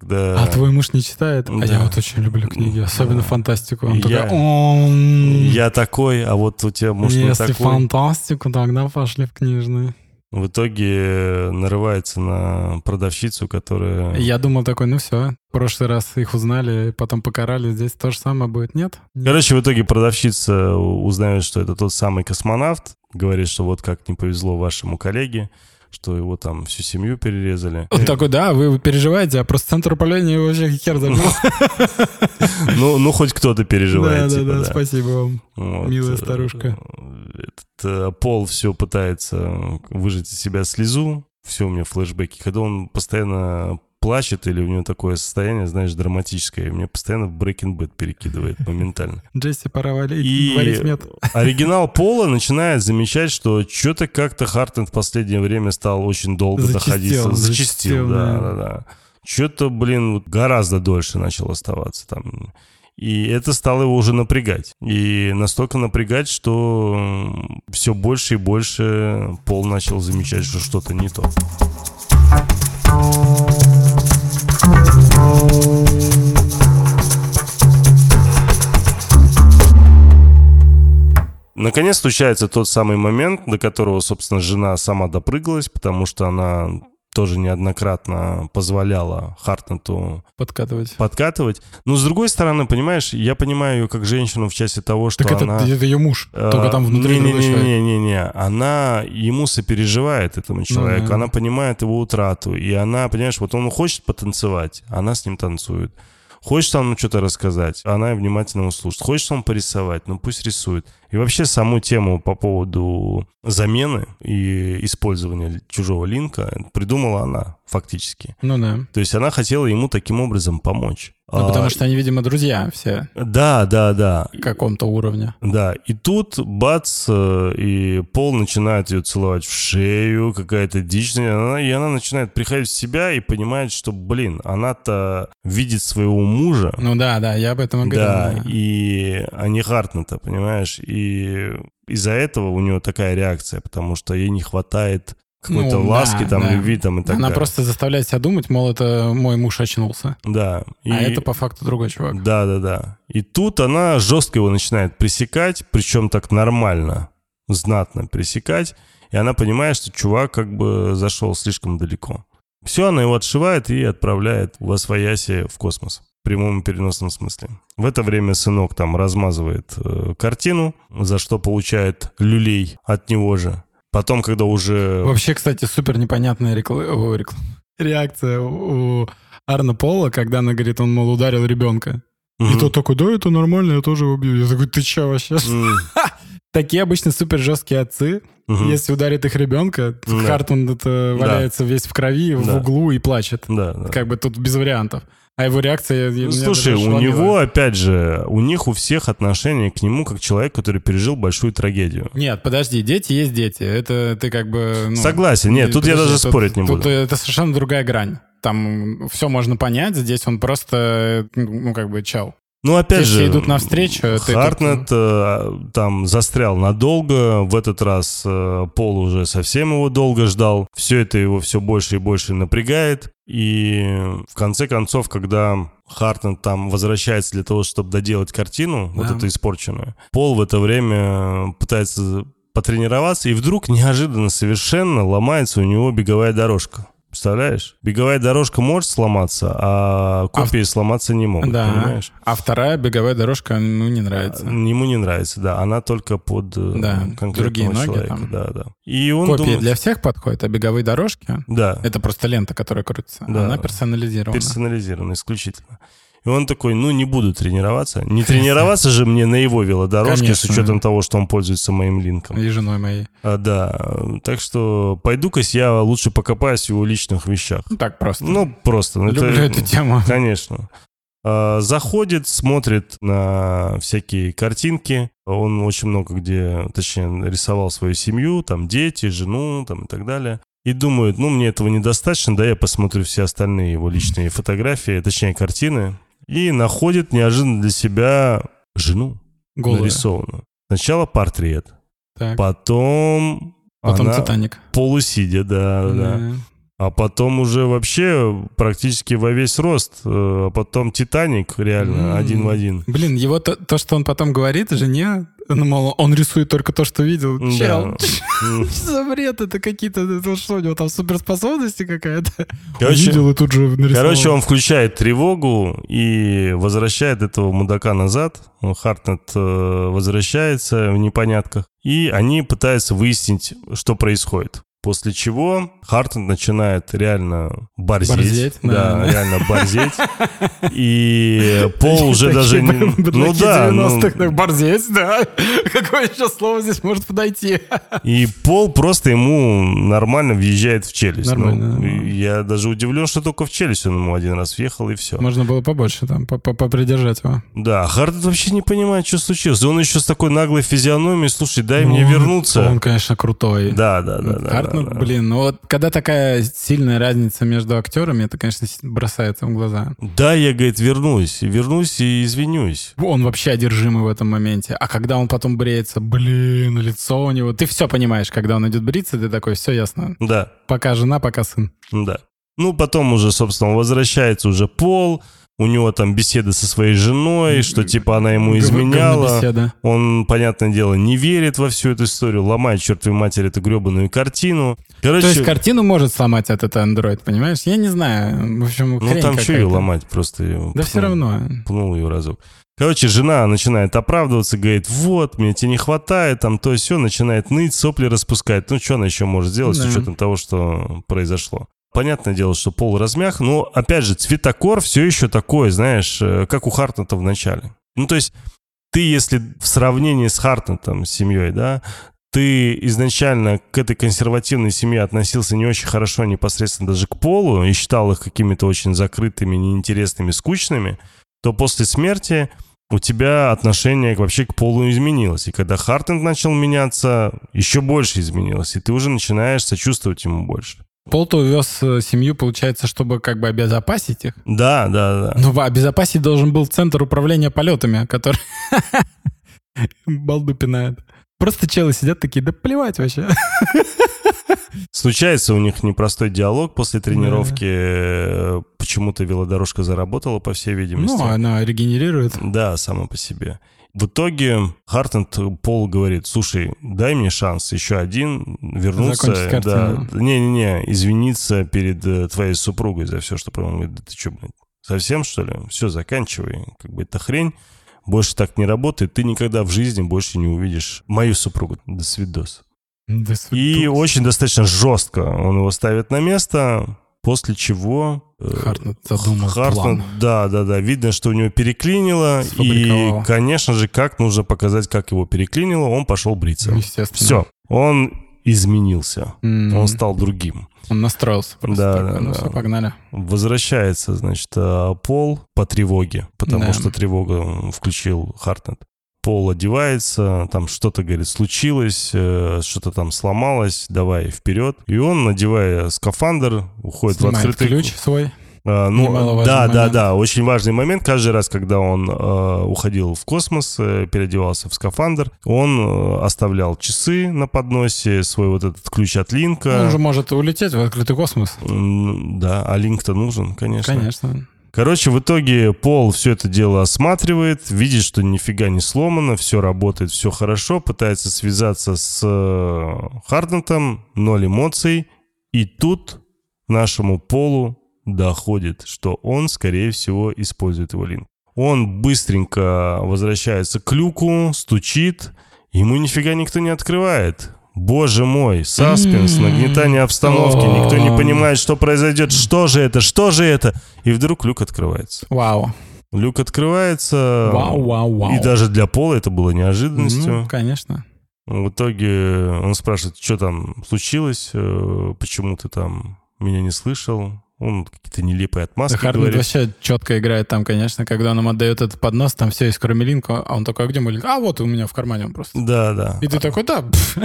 Да. А твой муж не читает? А Да. я вот очень люблю книги, особенно Да. фантастику. Он Я- такой, «Ом, Я такой, а вот у тебя муж не если такой. фантастику, тогда пошли в книжный. В итоге нарывается на продавщицу, которая... Я думал такой, ну все, в прошлый раз их узнали, потом покарали, здесь то же самое будет. Нет? Нет. Короче, в итоге продавщица узнает, что это тот самый космонавт, говорит, что вот как не повезло вашему коллеге, что его там всю семью перерезали. Он такой, да, вы переживаете, а просто центр управления вообще хер забил. Ну, ну хоть кто-то Да, переживает. да, типа, да, да. спасибо вам. Милая э, старушка. Этот э, Пол все пытается выжать из себя слезу, все у меня флешбеки. Когда он постоянно плачет или у него такое состояние, знаешь, драматическое, мне постоянно в Breaking Bad перекидывает моментально. Джесси, пора валить, И варить мед. оригинал Пола начинает замечать, что что-то как-то Хартнет в последнее время стал очень долго Зачастил, доходить. зачастил, да, да. да, да. Что-то, блин, гораздо дольше начал оставаться там. И это стало его уже напрягать. И настолько напрягать, что все больше и больше Пол начал замечать, что что-то не то. Наконец случается тот самый момент, до которого, собственно, жена сама допрыгалась, потому что она тоже неоднократно позволяла Хартнету Подкатывать. подкатывать. Но с другой стороны, понимаешь, я понимаю ее как женщину в части того, что Так это, она... это ее муж, э, только там внутри другой человек. Не-не-не, она ему сопереживает этому человеку, да. она понимает его утрату, и она, понимаешь, вот он хочет потанцевать, она с ним танцует. Хочет он что-то рассказать, она внимательно его слушает. Хочет он порисовать, ну пусть рисует. И вообще саму тему по поводу замены и использования чужого линка придумала она фактически. Ну да. То есть она хотела ему таким образом помочь. Ну, А, потому что они, видимо, друзья все Да, да, да. каком-то уровне. Да, и тут бац, э, и Пол начинает ее целовать в шею, какая-то дичь, и она, и она начинает приходить в себя и понимает, что, блин, она-то видит своего мужа, Ну да, да, я об этом и говорю. да, да. и а не Хартнета, понимаешь, и из-за этого у нее такая реакция, потому что ей не хватает какой-то Ну, ласки, да, там, да. любви, там, и так Она далее. просто заставляет себя думать, мол, это мой муж очнулся. Да. И... А это по факту другой чувак. Да, да, да. И тут она жестко его начинает пресекать, причем так нормально, знатно пресекать. И она понимает, что чувак как бы зашел слишком далеко. Все, она его отшивает и отправляет в Освояси в космос. В прямом и переносном смысле. В это время сынок там размазывает э, картину, за что получает люлей от него же. Потом, когда уже... Вообще, кстати, супер непонятная рекла- о, рекла- реакция у Арна Пола, когда она говорит, он, мол, ударил ребенка. И Мгм. тот такой, да, это нормально, я тоже его бью. Я такой, ты че вообще? М, Такие обычно супер жесткие отцы. мгм. Если ударит их ребенка, Да. Хартман это Да. валяется весь в крови, в Да. углу и плачет. Да, да. Как бы тут без вариантов. А его реакция... Ну, слушай, у него, опять же, у них у всех отношение к нему как человек, который пережил большую трагедию. Нет, подожди, дети есть дети. Это ты как бы... ну, Согласен, нет, тут я подожди, даже тут- спорить не тут буду. это совершенно другая грань. Там все можно понять, здесь он просто, ну, как бы, чел. Ну, опять Те же, идут навстречу, ты тут- Хартнет э, там застрял надолго, в этот раз э, Пол уже совсем его долго ждал. Все это его все больше и больше напрягает. И в конце концов, когда Хартнет там возвращается для того, чтобы доделать картину, вот Да. эту испорченную, Пол в это время пытается потренироваться, и вдруг неожиданно совершенно ломается у него беговая дорожка. Представляешь? Беговая дорожка может сломаться, а копии сломаться не могут, да. понимаешь? А вторая беговая дорожка, ну, не нравится. Ему не нравится, да. Она только под э, Да, конкретного другие ноги человека. там. Да, да. И он Копии думает... для всех подходят, а беговые дорожки Да, это просто лента, которая крутится. Да. Она персонализирована. персонализировано исключительно. И он такой, ну, не буду тренироваться. Не тренироваться же мне на его велодорожке с Конечно. учетом того, что он пользуется моим линком. И женой моей. А, да, так что пойду-ка я лучше покопаюсь в его личных вещах. Ну, так просто. Ну, просто. ну, Люблю эту тему. Конечно. А, Заходит, смотрит на всякие картинки. Он очень много где, точнее, рисовал свою семью, там дети, жену, там и так далее. И думает, ну, мне этого недостаточно, да, я посмотрю все остальные его личные фотографии, точнее, картины. И находит неожиданно для себя жену Голая. нарисованную. Сначала портрет, Так. потом, Потом она Титаник. полусидя, да, да. А потом уже вообще практически во весь рост. э, А потом Титаник реально М. один в один. Блин, его то, то, что он потом говорит жене, ну, мол, он рисует только то, что видел. Да. Чел, что за бред? Это какие-то... Что, у него там суперспособности какая-то? Короче, Увидел и тут же нарисовал. короче, он включает тревогу и возвращает этого мудака назад. Хартнет э, возвращается в непонятках. И они пытаются выяснить, что происходит. После чего Хартон начинает реально борзеть. Борзеть, да. да. реально борзеть. И Пол уже даже... Ну да, ну, так борзеть, да. Какое еще слово здесь может подойти? и Пол просто ему нормально въезжает в челюсть. Нормально, Ну, нормально. Я даже удивлен, что только в челюсть он ему один раз въехал, и все. Можно было побольше там, по- по- попридержать его. Да, Хартон вообще не понимает, что случилось. Он еще с такой наглой физиономией, слушай, дай мне Ну, вернуться. Он, конечно, крутой. Да, да, да, да, да. блин, ну вот когда такая сильная разница между актерами, это, конечно, бросается в глаза. Да, я, говорит, вернусь. Вернусь и извинюсь. Он вообще одержимый в этом моменте. А когда он потом бреется, блин, лицо у него... Ты все понимаешь, когда он идет бриться, ты такой, все ясно. Да, Пока жена, пока сын. да. Ну, потом уже, собственно, возвращается уже Пол. У него там беседы со своей женой, что типа она ему изменяла. Он, понятное дело, не верит во всю эту историю, ломает чертовой матери эту гребаную картину. Короче, То есть картину может сломать этот андроид, понимаешь? Я не знаю. В общем, ну там что ее ломать, просто ее Да все равно. пнул ее разок. Короче, жена начинает оправдываться, говорит, вот, мне тебе не хватает, там то все, начинает ныть, сопли распускать. Ну, что она еще может сделать с Да. учетом того, что произошло? Понятное дело, что пол размях, но, опять же, цветокор все еще такой, знаешь, э, как у Хартнета в начале. Ну, то есть, ты, если в сравнении с Хартнетом, с семьей, да, ты изначально к этой консервативной семье относился не очень хорошо непосредственно даже к полу и считал их какими-то очень закрытыми, неинтересными, скучными, то после смерти у тебя отношение вообще к полу изменилось. И когда Хартнет начал меняться, еще больше изменилось. И ты уже начинаешь сочувствовать ему больше. Пол-то увез э, семью, получается, чтобы как бы обезопасить их. Да, да, да. Ну, обезопасить должен был центр управления полетами, который балду пинает. Просто челы сидят такие, да плевать вообще. Случается у них непростой диалог после тренировки. Э, Почему-то велодорожка заработала, по всей видимости. Ну, она регенерирует. Да, само по себе. В итоге Хартнет Пол говорит, слушай, дай мне шанс еще один вернуться. Закончить да, не-не-не, извиниться перед э, твоей супругой за все, что... про- Он говорит, да ты что, блядь, совсем, что ли? Все, заканчивай. Как бы это хрень. Больше так не работает. Ты никогда в жизни больше не увидишь мою супругу. До свидос. И свидос. очень достаточно жестко он его ставит на место, после чего... э, Хартнет задумал Хартнет, план. да, да, да. Видно, что у него переклинило. И, конечно же, как нужно показать, как его переклинило, он пошел бриться. Естественно. Все. Он изменился. М, Он стал другим. Он настроился просто. Да, такой, да, ну да. все, погнали. Возвращается, значит, э, Пол по тревоге, потому Да. что тревога включил Хартнет. Пол одевается, там что-то, говорит, случилось, э, что-то там сломалось, давай вперед. И он, надевая скафандр, уходит в Снимает открытый... ключ свой. А, ну, да, да, момент. да, очень важный момент. Каждый раз, когда он э, уходил в космос, э, переодевался в скафандр, он э, оставлял часы на подносе, свой вот этот ключ от Линка. Он же может улететь в открытый космос. Да, а Линк-то нужен, конечно. Конечно. Короче, в итоге Пол все это дело осматривает, видит, что нифига не сломано, все работает, все хорошо, пытается связаться с э, Харднетом, ноль эмоций. И тут нашему Полу доходит, что он, скорее всего, использует его линк. Он быстренько возвращается к люку, стучит, ему нифига никто не открывает. Боже мой, саспенс, нагнетание обстановки, никто не понимает, что произойдет, что же это, что же это. И вдруг люк открывается. Вау. Люк открывается. Вау, вау, вау. И даже для Пола это было неожиданностью. Ну, конечно. В итоге он спрашивает, что там случилось, э, почему ты там меня не слышал. Он какие-то нелепые отмазки Хартнет говорит. вообще четко играет там, конечно, когда он им отдает этот поднос, там все есть кроме линка, а он такой, а где мой линк? А вот у меня в кармане он просто. Да, да. И ты такой, да, пф».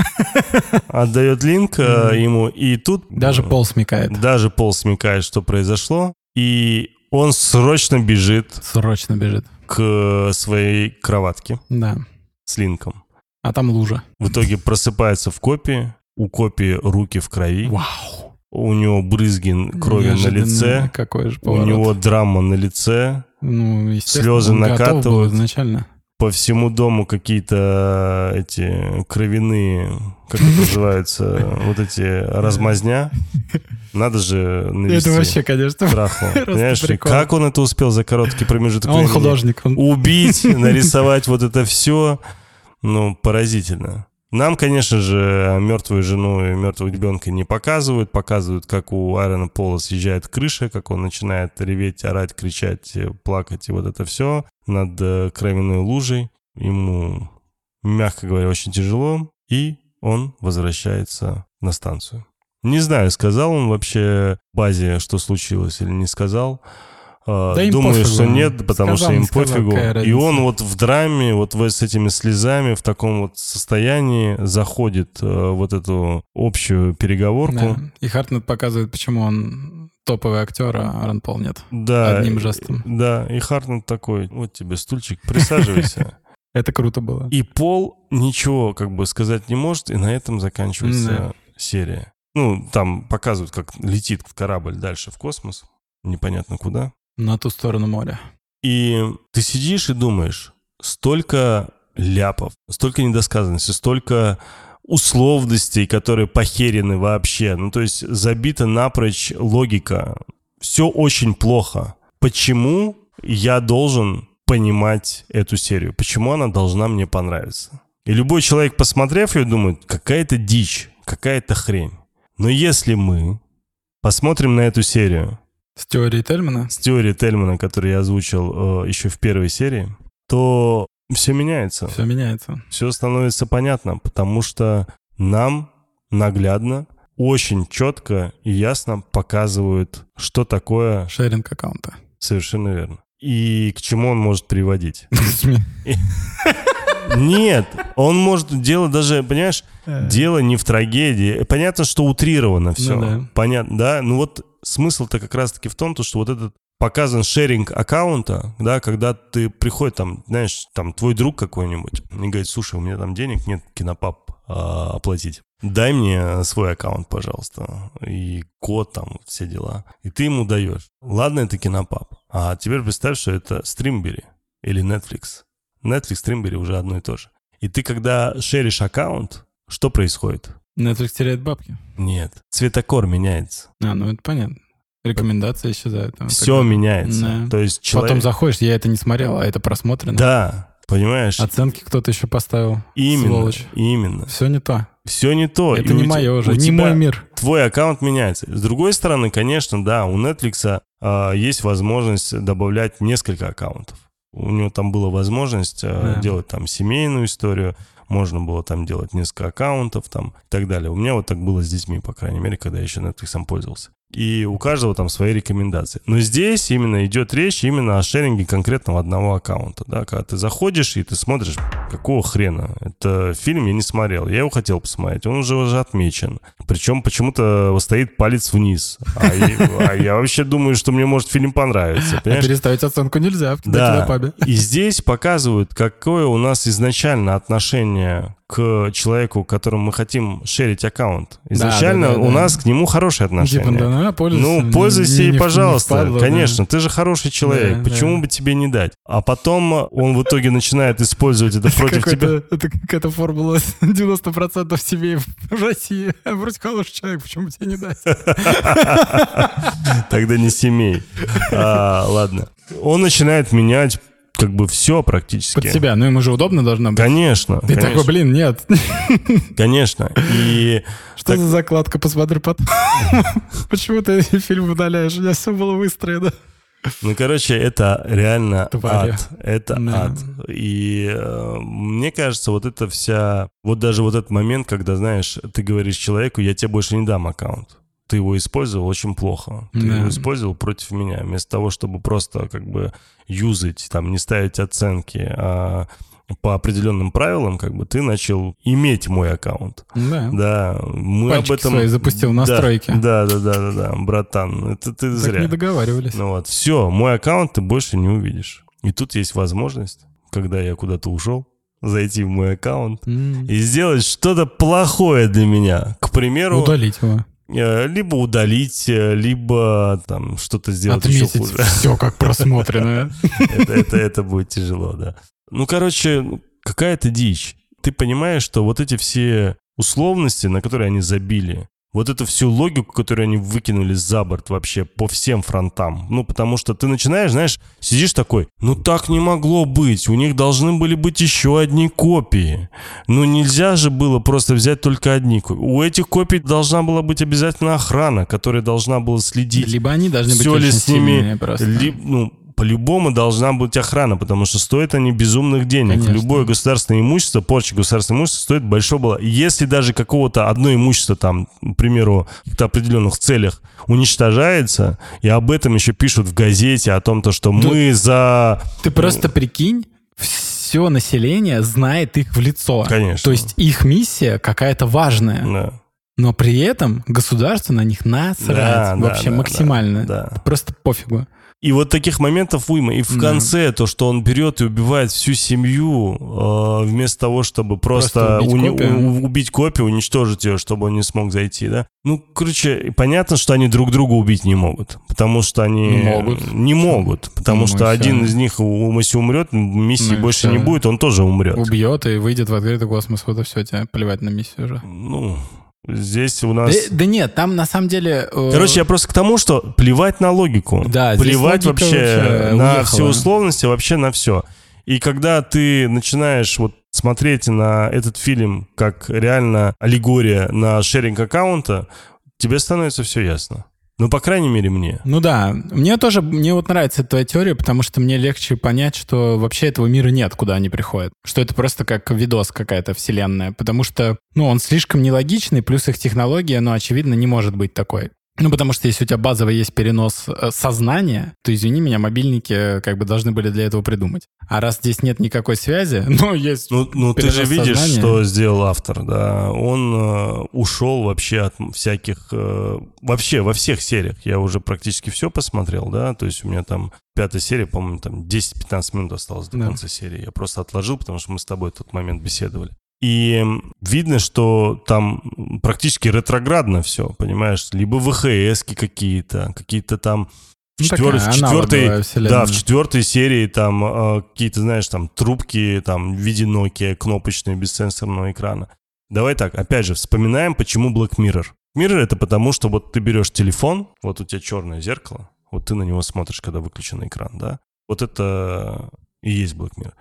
Отдает линк э, Мгм. ему, и тут... даже пол смекает. Даже Пол смекает, что произошло, и он срочно бежит Срочно бежит. к своей кроватке Да. с линком. А там лужа. В итоге просыпается в копии, у копии руки в крови, Вау. У него брызги крови на Неожиданно. лице, Какой же у поворот. него драма на лице, ну, слезы накатывают. изначально. по всему дому какие-то эти кровяные, как это называются, вот эти размазня. Надо же навести Это вообще, конечно, страху. Понимаешь, прикол. как он это успел за короткий промежуток он художник. Он... убить, нарисовать вот это все, ну, поразительно. Нам, конечно же, мертвую жену и мертвого ребенка не показывают. Показывают, как у Аарона Пола съезжает крыша, как он начинает реветь, орать, кричать, плакать и вот это все над э, кровяной лужей. Ему, мягко говоря, очень тяжело. И он возвращается на станцию. Не знаю, сказал он вообще базе, что случилось или не сказал. А, да Думаю, что нет, потому сказал, что им сказал, пофигу. И он вот в драме, вот с этими слезами, в таком вот состоянии заходит э, вот эту общую переговорку. Да. И Хартнет показывает, почему он топовый актер, а Аарон Пол нет. Да. Одним жестом. Да, и Хартнет такой, вот тебе стульчик, присаживайся. Это круто было. И Пол ничего как бы сказать не может, и на этом заканчивается серия. Ну, там показывают, как летит корабль дальше в космос, непонятно куда. На ту сторону моря. И ты сидишь и думаешь, столько ляпов, столько недосказанности, столько условностей, которые похерены вообще. Ну, то есть забита напрочь логика. Все очень плохо. Почему я должен понимать эту серию? Почему она должна мне понравиться? И любой человек, посмотрев ее, думает, какая-то дичь, какая-то хрень. Но если мы посмотрим на эту серию с теорией Тельмана? С теорией Тельмана, которую я озвучил э, еще в первой серии, то все меняется. Все меняется. Все становится понятно, потому что нам наглядно, очень четко и ясно показывают, что такое... Шеринг аккаунта. Совершенно верно. И к чему он может приводить. Нет, он может делать даже, понимаешь, э. дело не в трагедии. Понятно, что утрировано все. Ну, да. Понятно, да? Ну вот смысл-то как раз-таки в том, то, что вот этот показан шеринг аккаунта, да, когда ты приходит там, знаешь, там твой друг какой-нибудь и говорит, слушай, у меня там денег нет, кинопап а, оплатить. Дай мне свой аккаунт, пожалуйста, и код там, все дела. И ты ему даешь. Ладно, это кинопап. А теперь представь, что это стримбери или Netflix. Netflix, Streamberry уже одно и то же. И ты, когда шеришь аккаунт, что происходит? Netflix теряет бабки. Нет. Цветокор меняется. А, ну это понятно. Рекомендации исчезают. Там, Все тогда... меняется. Да. То есть человек... Потом заходишь, я это не смотрел, а это просмотрено. Да, понимаешь? Оценки кто-то еще поставил. Именно, Сволочь. именно. Все не то. Все не то. Это и не мое уже, не мой мир. Твой аккаунт меняется. С другой стороны, конечно, да, у Netflix э, есть возможность добавлять несколько аккаунтов. У него там была возможность э, да. делать там семейную историю, можно было там делать несколько аккаунтов там и так далее. У меня вот так было с детьми, по крайней мере, когда я еще Netflix сам пользовался и у каждого там свои рекомендации. Но здесь именно идет речь именно о шеринге конкретного одного аккаунта, да, когда ты заходишь и ты смотришь, какого хрена, это фильм я не смотрел, я его хотел посмотреть, он уже уже отмечен, причем почему-то стоит палец вниз, а я, а я вообще думаю, что мне может фильм понравиться, а понимаешь? Переставить оценку нельзя в да. И здесь показывают, какое у нас изначально отношение к человеку, которому мы хотим шерить аккаунт. Изначально да, да, да, у нас к нему хорошее отношение. Типа, да, ну, пользуйся, ну, пользуйся и, пожалуйста. Не впадло, конечно, да. ты же хороший человек. Да, Почему да. бы тебе не дать? А потом он в итоге начинает использовать это против тебя. Это какая-то формула 90% семей в России. Вроде хороший человек, почему бы тебе не дать? Тогда не семей. А, ладно. Он начинает менять как бы все практически. Под себя. Ну, ему же удобно должно быть. Конечно. Ты такой, блин, нет. Конечно. И... Что так... за закладка? Посмотри потом. Почему ты фильм удаляешь? У меня все было выстроено. Ну, короче, это реально Тварь. ад. Это да. ад. И э, мне кажется, вот это вся... Вот даже вот этот момент, когда, знаешь, ты говоришь человеку, я тебе больше не дам аккаунт ты его использовал очень плохо. Ты да. его использовал против меня. Вместо того, чтобы просто как бы юзать, там, не ставить оценки, а по определенным правилам, как бы ты начал иметь мой аккаунт. Да. Да. Мы Пальчики об этом свои запустил настройки. Да, да, да, да, да, братан. Это ты так зря. не договаривались. Ну вот. Все, мой аккаунт ты больше не увидишь. И тут есть возможность, когда я куда-то ушел, зайти в мой аккаунт mm. и сделать что-то плохое для меня. К примеру... Удалить его. Э, либо удалить, э, либо там что-то сделать Отметить еще хуже. все как просмотренное. это, это, это будет тяжело, да. Ну, короче, какая-то дичь. Ты понимаешь, что вот эти все условности, на которые они забили, вот эту всю логику, которую они выкинули за борт вообще по всем фронтам. Ну, потому что ты начинаешь, знаешь, сидишь такой, ну так не могло быть, у них должны были быть еще одни копии. Ну нельзя же было просто взять только одни копии. У этих копий должна была быть обязательно охрана, которая должна была следить. Либо они должны быть Все ли очень с ними, просто. ли- ну, по-любому должна быть охрана, потому что стоят они безумных денег. Конечно. Любое государственное имущество, порча государственного имущества стоит большого было. Если даже какого-то одно имущество там, к примеру, в каких-то определенных целях уничтожается, и об этом еще пишут в газете, о том, то, что мы за... Ты просто прикинь, все население знает их в лицо. Конечно. То есть их миссия какая-то важная. Да. Но при этом государство на них насрать. Да, вообще да, максимально. да, да. Просто пофигу. И вот таких моментов уйма. И в Да. конце то, что он берет и убивает всю семью, э, вместо того, чтобы просто, Просто убить уни- копию. у- убить копию, уничтожить ее, чтобы он не смог зайти, да? Ну, короче, понятно, что они друг друга убить не могут, потому что они... Не могут. Не могут, потому Ну, что один из них, если умрет, миссии Ну, больше всё. не будет, он тоже умрет. Убьет и выйдет в открытый космос. Вот и все, тебе плевать на миссию уже. Ну, здесь у Да, нас... да нет, там на самом деле... э, Короче, я просто к тому, что плевать на логику. Да, плевать вообще вообще на уехала. все условности, вообще на все. И когда ты начинаешь вот смотреть на этот фильм как реально аллегория на шеринг аккаунта, тебе становится все ясно. Ну, по крайней мере, мне. Ну да, мне тоже, мне вот нравится твоя теория, потому что мне легче понять, что вообще этого мира нет, куда они приходят. Что это просто как видос какая-то вселенная. Потому что, ну, он слишком нелогичный, плюс их технология, ну, очевидно, не может быть такой. Ну, потому что если у тебя базово есть перенос э, сознания, то, извини меня, мобильники э, как бы должны были для этого придумать. А раз здесь нет никакой связи, ну, есть Ну, ну ты же видишь, сознания. что сделал автор, да. Он э, ушел вообще от всяких... э, вообще во всех сериях. Я уже практически все посмотрел, да. То есть у меня там пятая серия, по-моему, там 10-15 минут осталось до Да. конца серии. Я просто отложил, потому что мы с тобой в тот момент беседовали. И видно, что там практически ретроградно все, понимаешь? Либо ВХС какие-то, какие-то там в Ну, четвер- в четвертой, да, в четвертой серии там э, какие-то, знаешь, там трубки там в виде Nokia, кнопочные, без сенсорного экрана. Давай так, опять же, вспоминаем, почему Black Mirror. Mirror это потому, что вот ты берешь телефон, вот у тебя черное зеркало, вот ты на него смотришь, когда выключен экран, да? Вот это и есть Black Mirror.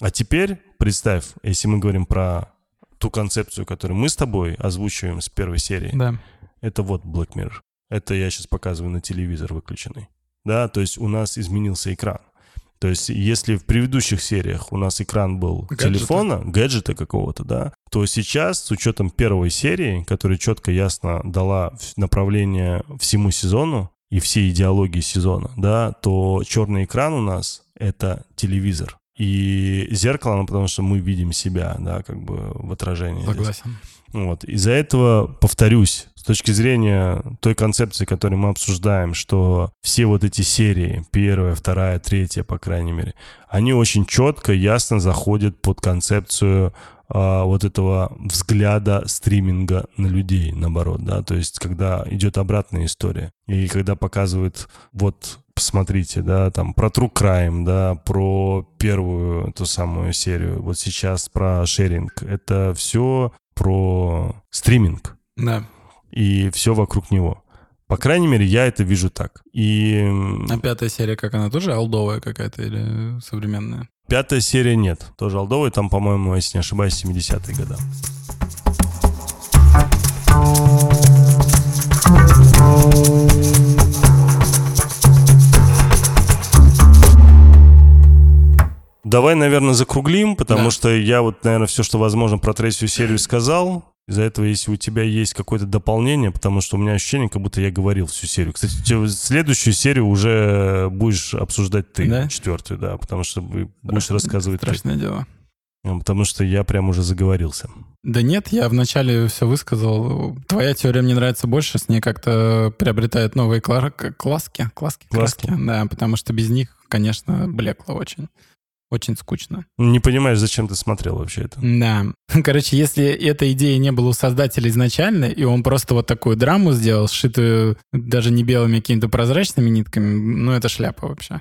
А теперь представь, если мы говорим про ту концепцию, которую мы с тобой озвучиваем с первой серии, Да. это вот Black Mirror. Это я сейчас показываю на телевизор выключенный. Да, то есть у нас изменился экран. То есть если в предыдущих сериях у нас экран был Гаджета. телефона, гаджета какого-то, да, то сейчас с учетом первой серии, которая четко ясно дала направление всему сезону и всей идеологии сезона, да, то черный экран у нас это телевизор. И зеркало, ну, потому что мы видим себя, да, как бы в отражении. здесь. Согласен. Вот. Из-за этого, повторюсь, с точки зрения той концепции, которую мы обсуждаем, что все вот эти серии, первая, вторая, третья, по крайней мере, они очень четко, ясно заходят под концепцию а, вот этого взгляда стриминга на людей, наоборот, да, то есть когда идет обратная история, и когда показывают, вот, посмотрите, да, там, про True Crime, да, про первую ту самую серию, вот сейчас про шеринг, это все про стриминг Да. и все вокруг него. По крайней мере, я это вижу так. И А пятая серия, как она, тоже алдовая какая-то или современная? пятая серия нет. Тоже Алдовой, там, по-моему, если не ошибаюсь, 70-е годы. Давай, наверное, закруглим, потому Да. что я вот, наверное, все, что возможно про третью серию сказал. Из-за этого, если у тебя есть какое-то дополнение, потому что у меня ощущение, как будто я говорил всю серию. Кстати, следующую серию уже будешь обсуждать ты, Да? четвертую, да, потому что будешь Страшно- рассказывать ты. Страшное дело. Ну, Потому что я прям уже заговорился. Да нет, я вначале все высказал. Твоя теория мне нравится больше, с ней как-то приобретает новые кла- класски, класски, Класски. краски. Да, потому что без них, конечно, блекло очень. Очень скучно. Не понимаешь, зачем ты смотрел вообще это? Да. Короче, если этой идеи не было у создателя изначально, и он просто вот такую драму сделал, сшитую даже не белыми, а какими-то прозрачными нитками, ну, это шляпа вообще.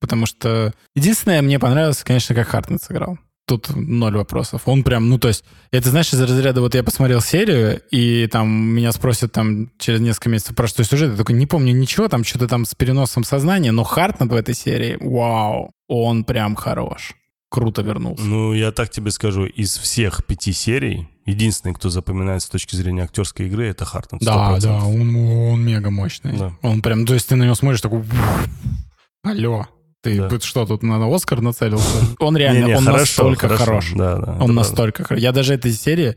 Потому что единственное, мне понравилось, конечно, как Хартнет сыграл. тут ноль вопросов. Он прям, ну, то есть, это, знаешь, из разряда, вот я посмотрел серию, и там меня спросят там через несколько месяцев про что сюжет, я такой, не помню ничего, там что-то там с переносом сознания, но Хартнет в этой серии, вау, он прям хорош. Круто вернулся. Ну, я так тебе скажу, из всех пяти серий, единственный, кто запоминается с точки зрения актерской игры, это Хартнет. Да, да, он, он мега мощный. Да. Он прям, то есть ты на него смотришь, такой, алло, ты да. что, тут на Оскар нацелился? Он реально, не, не, он хорошо, настолько хорошо. хорош. Да, да, он настолько хорош. Я даже этой серии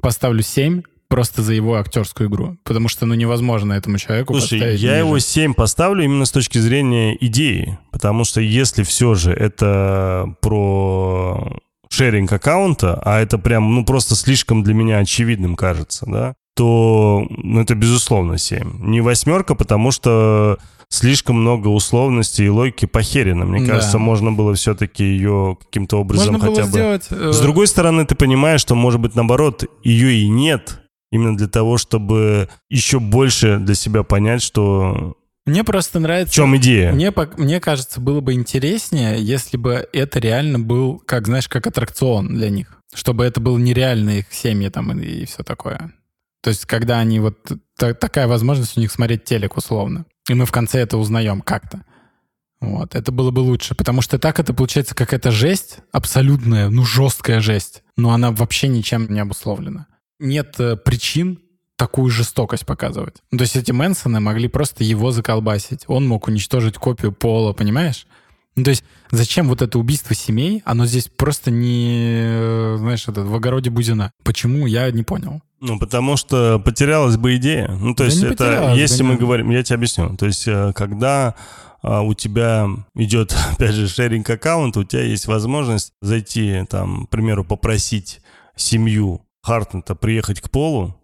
поставлю 7, просто за его актерскую игру. Потому что, ну, невозможно этому человеку Слушай, я ниже. его 7 поставлю именно с точки зрения идеи. Потому что если все же это про шеринг аккаунта, а это прям, ну, просто слишком для меня очевидным кажется, да, то ну, это, безусловно, 7. Не восьмерка, потому что слишком много условностей и логики похерено. Мне да. кажется, можно было все-таки ее каким-то образом можно хотя бы... Сделать, э... С другой стороны, ты понимаешь, что, может быть, наоборот, ее и нет, именно для того, чтобы еще больше для себя понять, что мне просто нравится... В чем идея? Мне, мне кажется, было бы интереснее, если бы это реально был, как, знаешь, как аттракцион для них. Чтобы это было нереально их семьи там и, и все такое. То есть, когда они вот... Та, такая возможность у них смотреть телек условно. И мы в конце это узнаем как-то. Вот, это было бы лучше, потому что так это получается какая-то жесть, абсолютная, ну, жесткая жесть, но она вообще ничем не обусловлена. Нет э, причин такую жестокость показывать. Ну, то есть эти Мэнсоны могли просто его заколбасить. Он мог уничтожить копию Пола, понимаешь? Ну, то есть зачем вот это убийство семей? Оно здесь просто не, э, знаешь, это в огороде Бузина. Почему, я не понял. Ну, потому что потерялась бы идея. Ну, то да есть это, если мы говорим, я тебе объясню. То есть э, когда у тебя идет, опять же, шеринг аккаунт, у тебя есть возможность зайти, там, к примеру, попросить семью Хартнета приехать к Полу,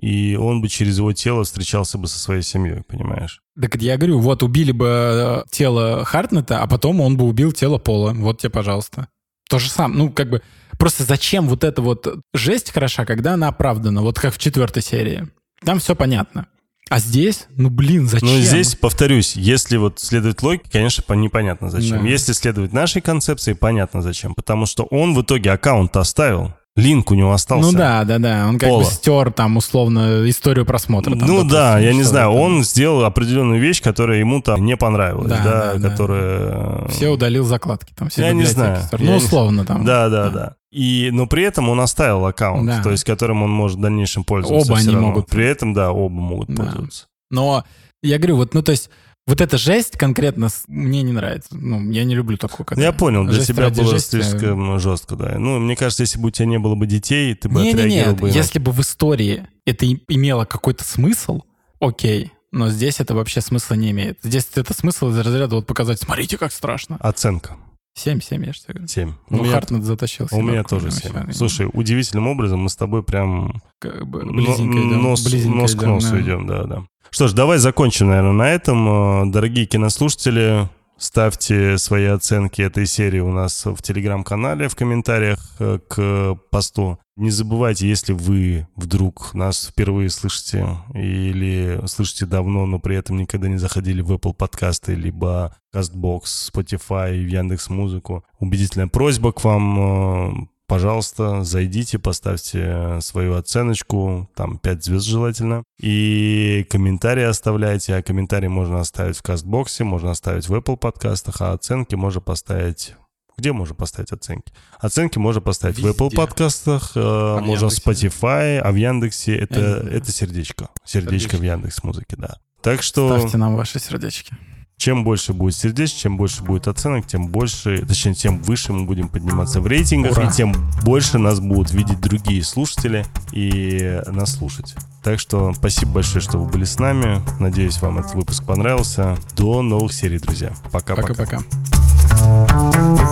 и он бы через его тело встречался бы со своей семьей, понимаешь? Так я говорю, вот убили бы э, тело Хартнета, а потом он бы убил тело Пола. Вот тебе, пожалуйста. То же самое. Ну, как бы, просто зачем вот эта вот жесть хороша, когда она оправдана, вот как в четвертой серии. Там все понятно. А здесь, ну блин, зачем? Ну здесь, повторюсь, если вот следовать логике, конечно, непонятно зачем. Да. Если следовать нашей концепции, понятно зачем. Потому что он в итоге аккаунт оставил. Линк у него остался. Ну да, да, да. Он как Пола. бы стер там условно историю просмотра. Там, ну да, я не знаю. Там. Он сделал определенную вещь, которая ему там не понравилась, да, да, да которая... Все удалил закладки там, все Я не знаю. Ну условно там. Да, да, да. И, но при этом он оставил аккаунт, да. то есть которым он может в дальнейшем пользоваться. Оба они равно. могут. При этом, да, оба могут да. пользоваться. Но я говорю, вот, ну то есть вот эта жесть конкретно мне не нравится. Ну, я не люблю такую. Когда я понял, для тебя было жести. слишком жестко, да. Ну, мне кажется, если бы у тебя не было бы детей, ты бы не, отреагировал не, бы... Если бы в истории это имело какой-то смысл, окей. Но здесь это вообще смысла не имеет. Здесь это смысл из разряда вот показать, смотрите, как страшно. Оценка. 7, 7, я же говорю. 7. Ну, Хартнет затащил. У меня тоже 7. Слушай, удивительным образом мы с тобой прям... Как бы близенько идем. Нос, близенько нос к носу идем, да, да. Что ж, давай закончим, наверное, на этом. Э, дорогие кинослушатели, ставьте свои оценки этой серии у нас в телеграм-канале, в комментариях э, к посту. Не забывайте, если вы вдруг нас впервые слышите или слышите давно, но при этом никогда не заходили в Apple подкасты, либо CastBox, Spotify, в Яндекс Музыку, убедительная просьба к вам э, пожалуйста, зайдите, поставьте свою оценочку, там 5 звезд желательно, и комментарии оставляйте, а комментарии можно оставить в кастбоксе, можно оставить в Apple подкастах, а оценки можно поставить где можно поставить оценки? Оценки можно поставить Везде. в Apple подкастах, э, а можно в Spotify, а в Яндексе это, это сердечко. Сердечко, сердечко в Яндекс музыке, да. Так что... Ставьте нам ваши сердечки. Чем больше будет сердечек, чем больше будет оценок, тем больше, точнее, тем выше мы будем подниматься в рейтингах, Ура. и тем больше нас будут видеть другие слушатели и нас слушать. Так что спасибо большое, что вы были с нами. Надеюсь, вам этот выпуск понравился. До новых серий, друзья. Пока-пока. Пока-пока.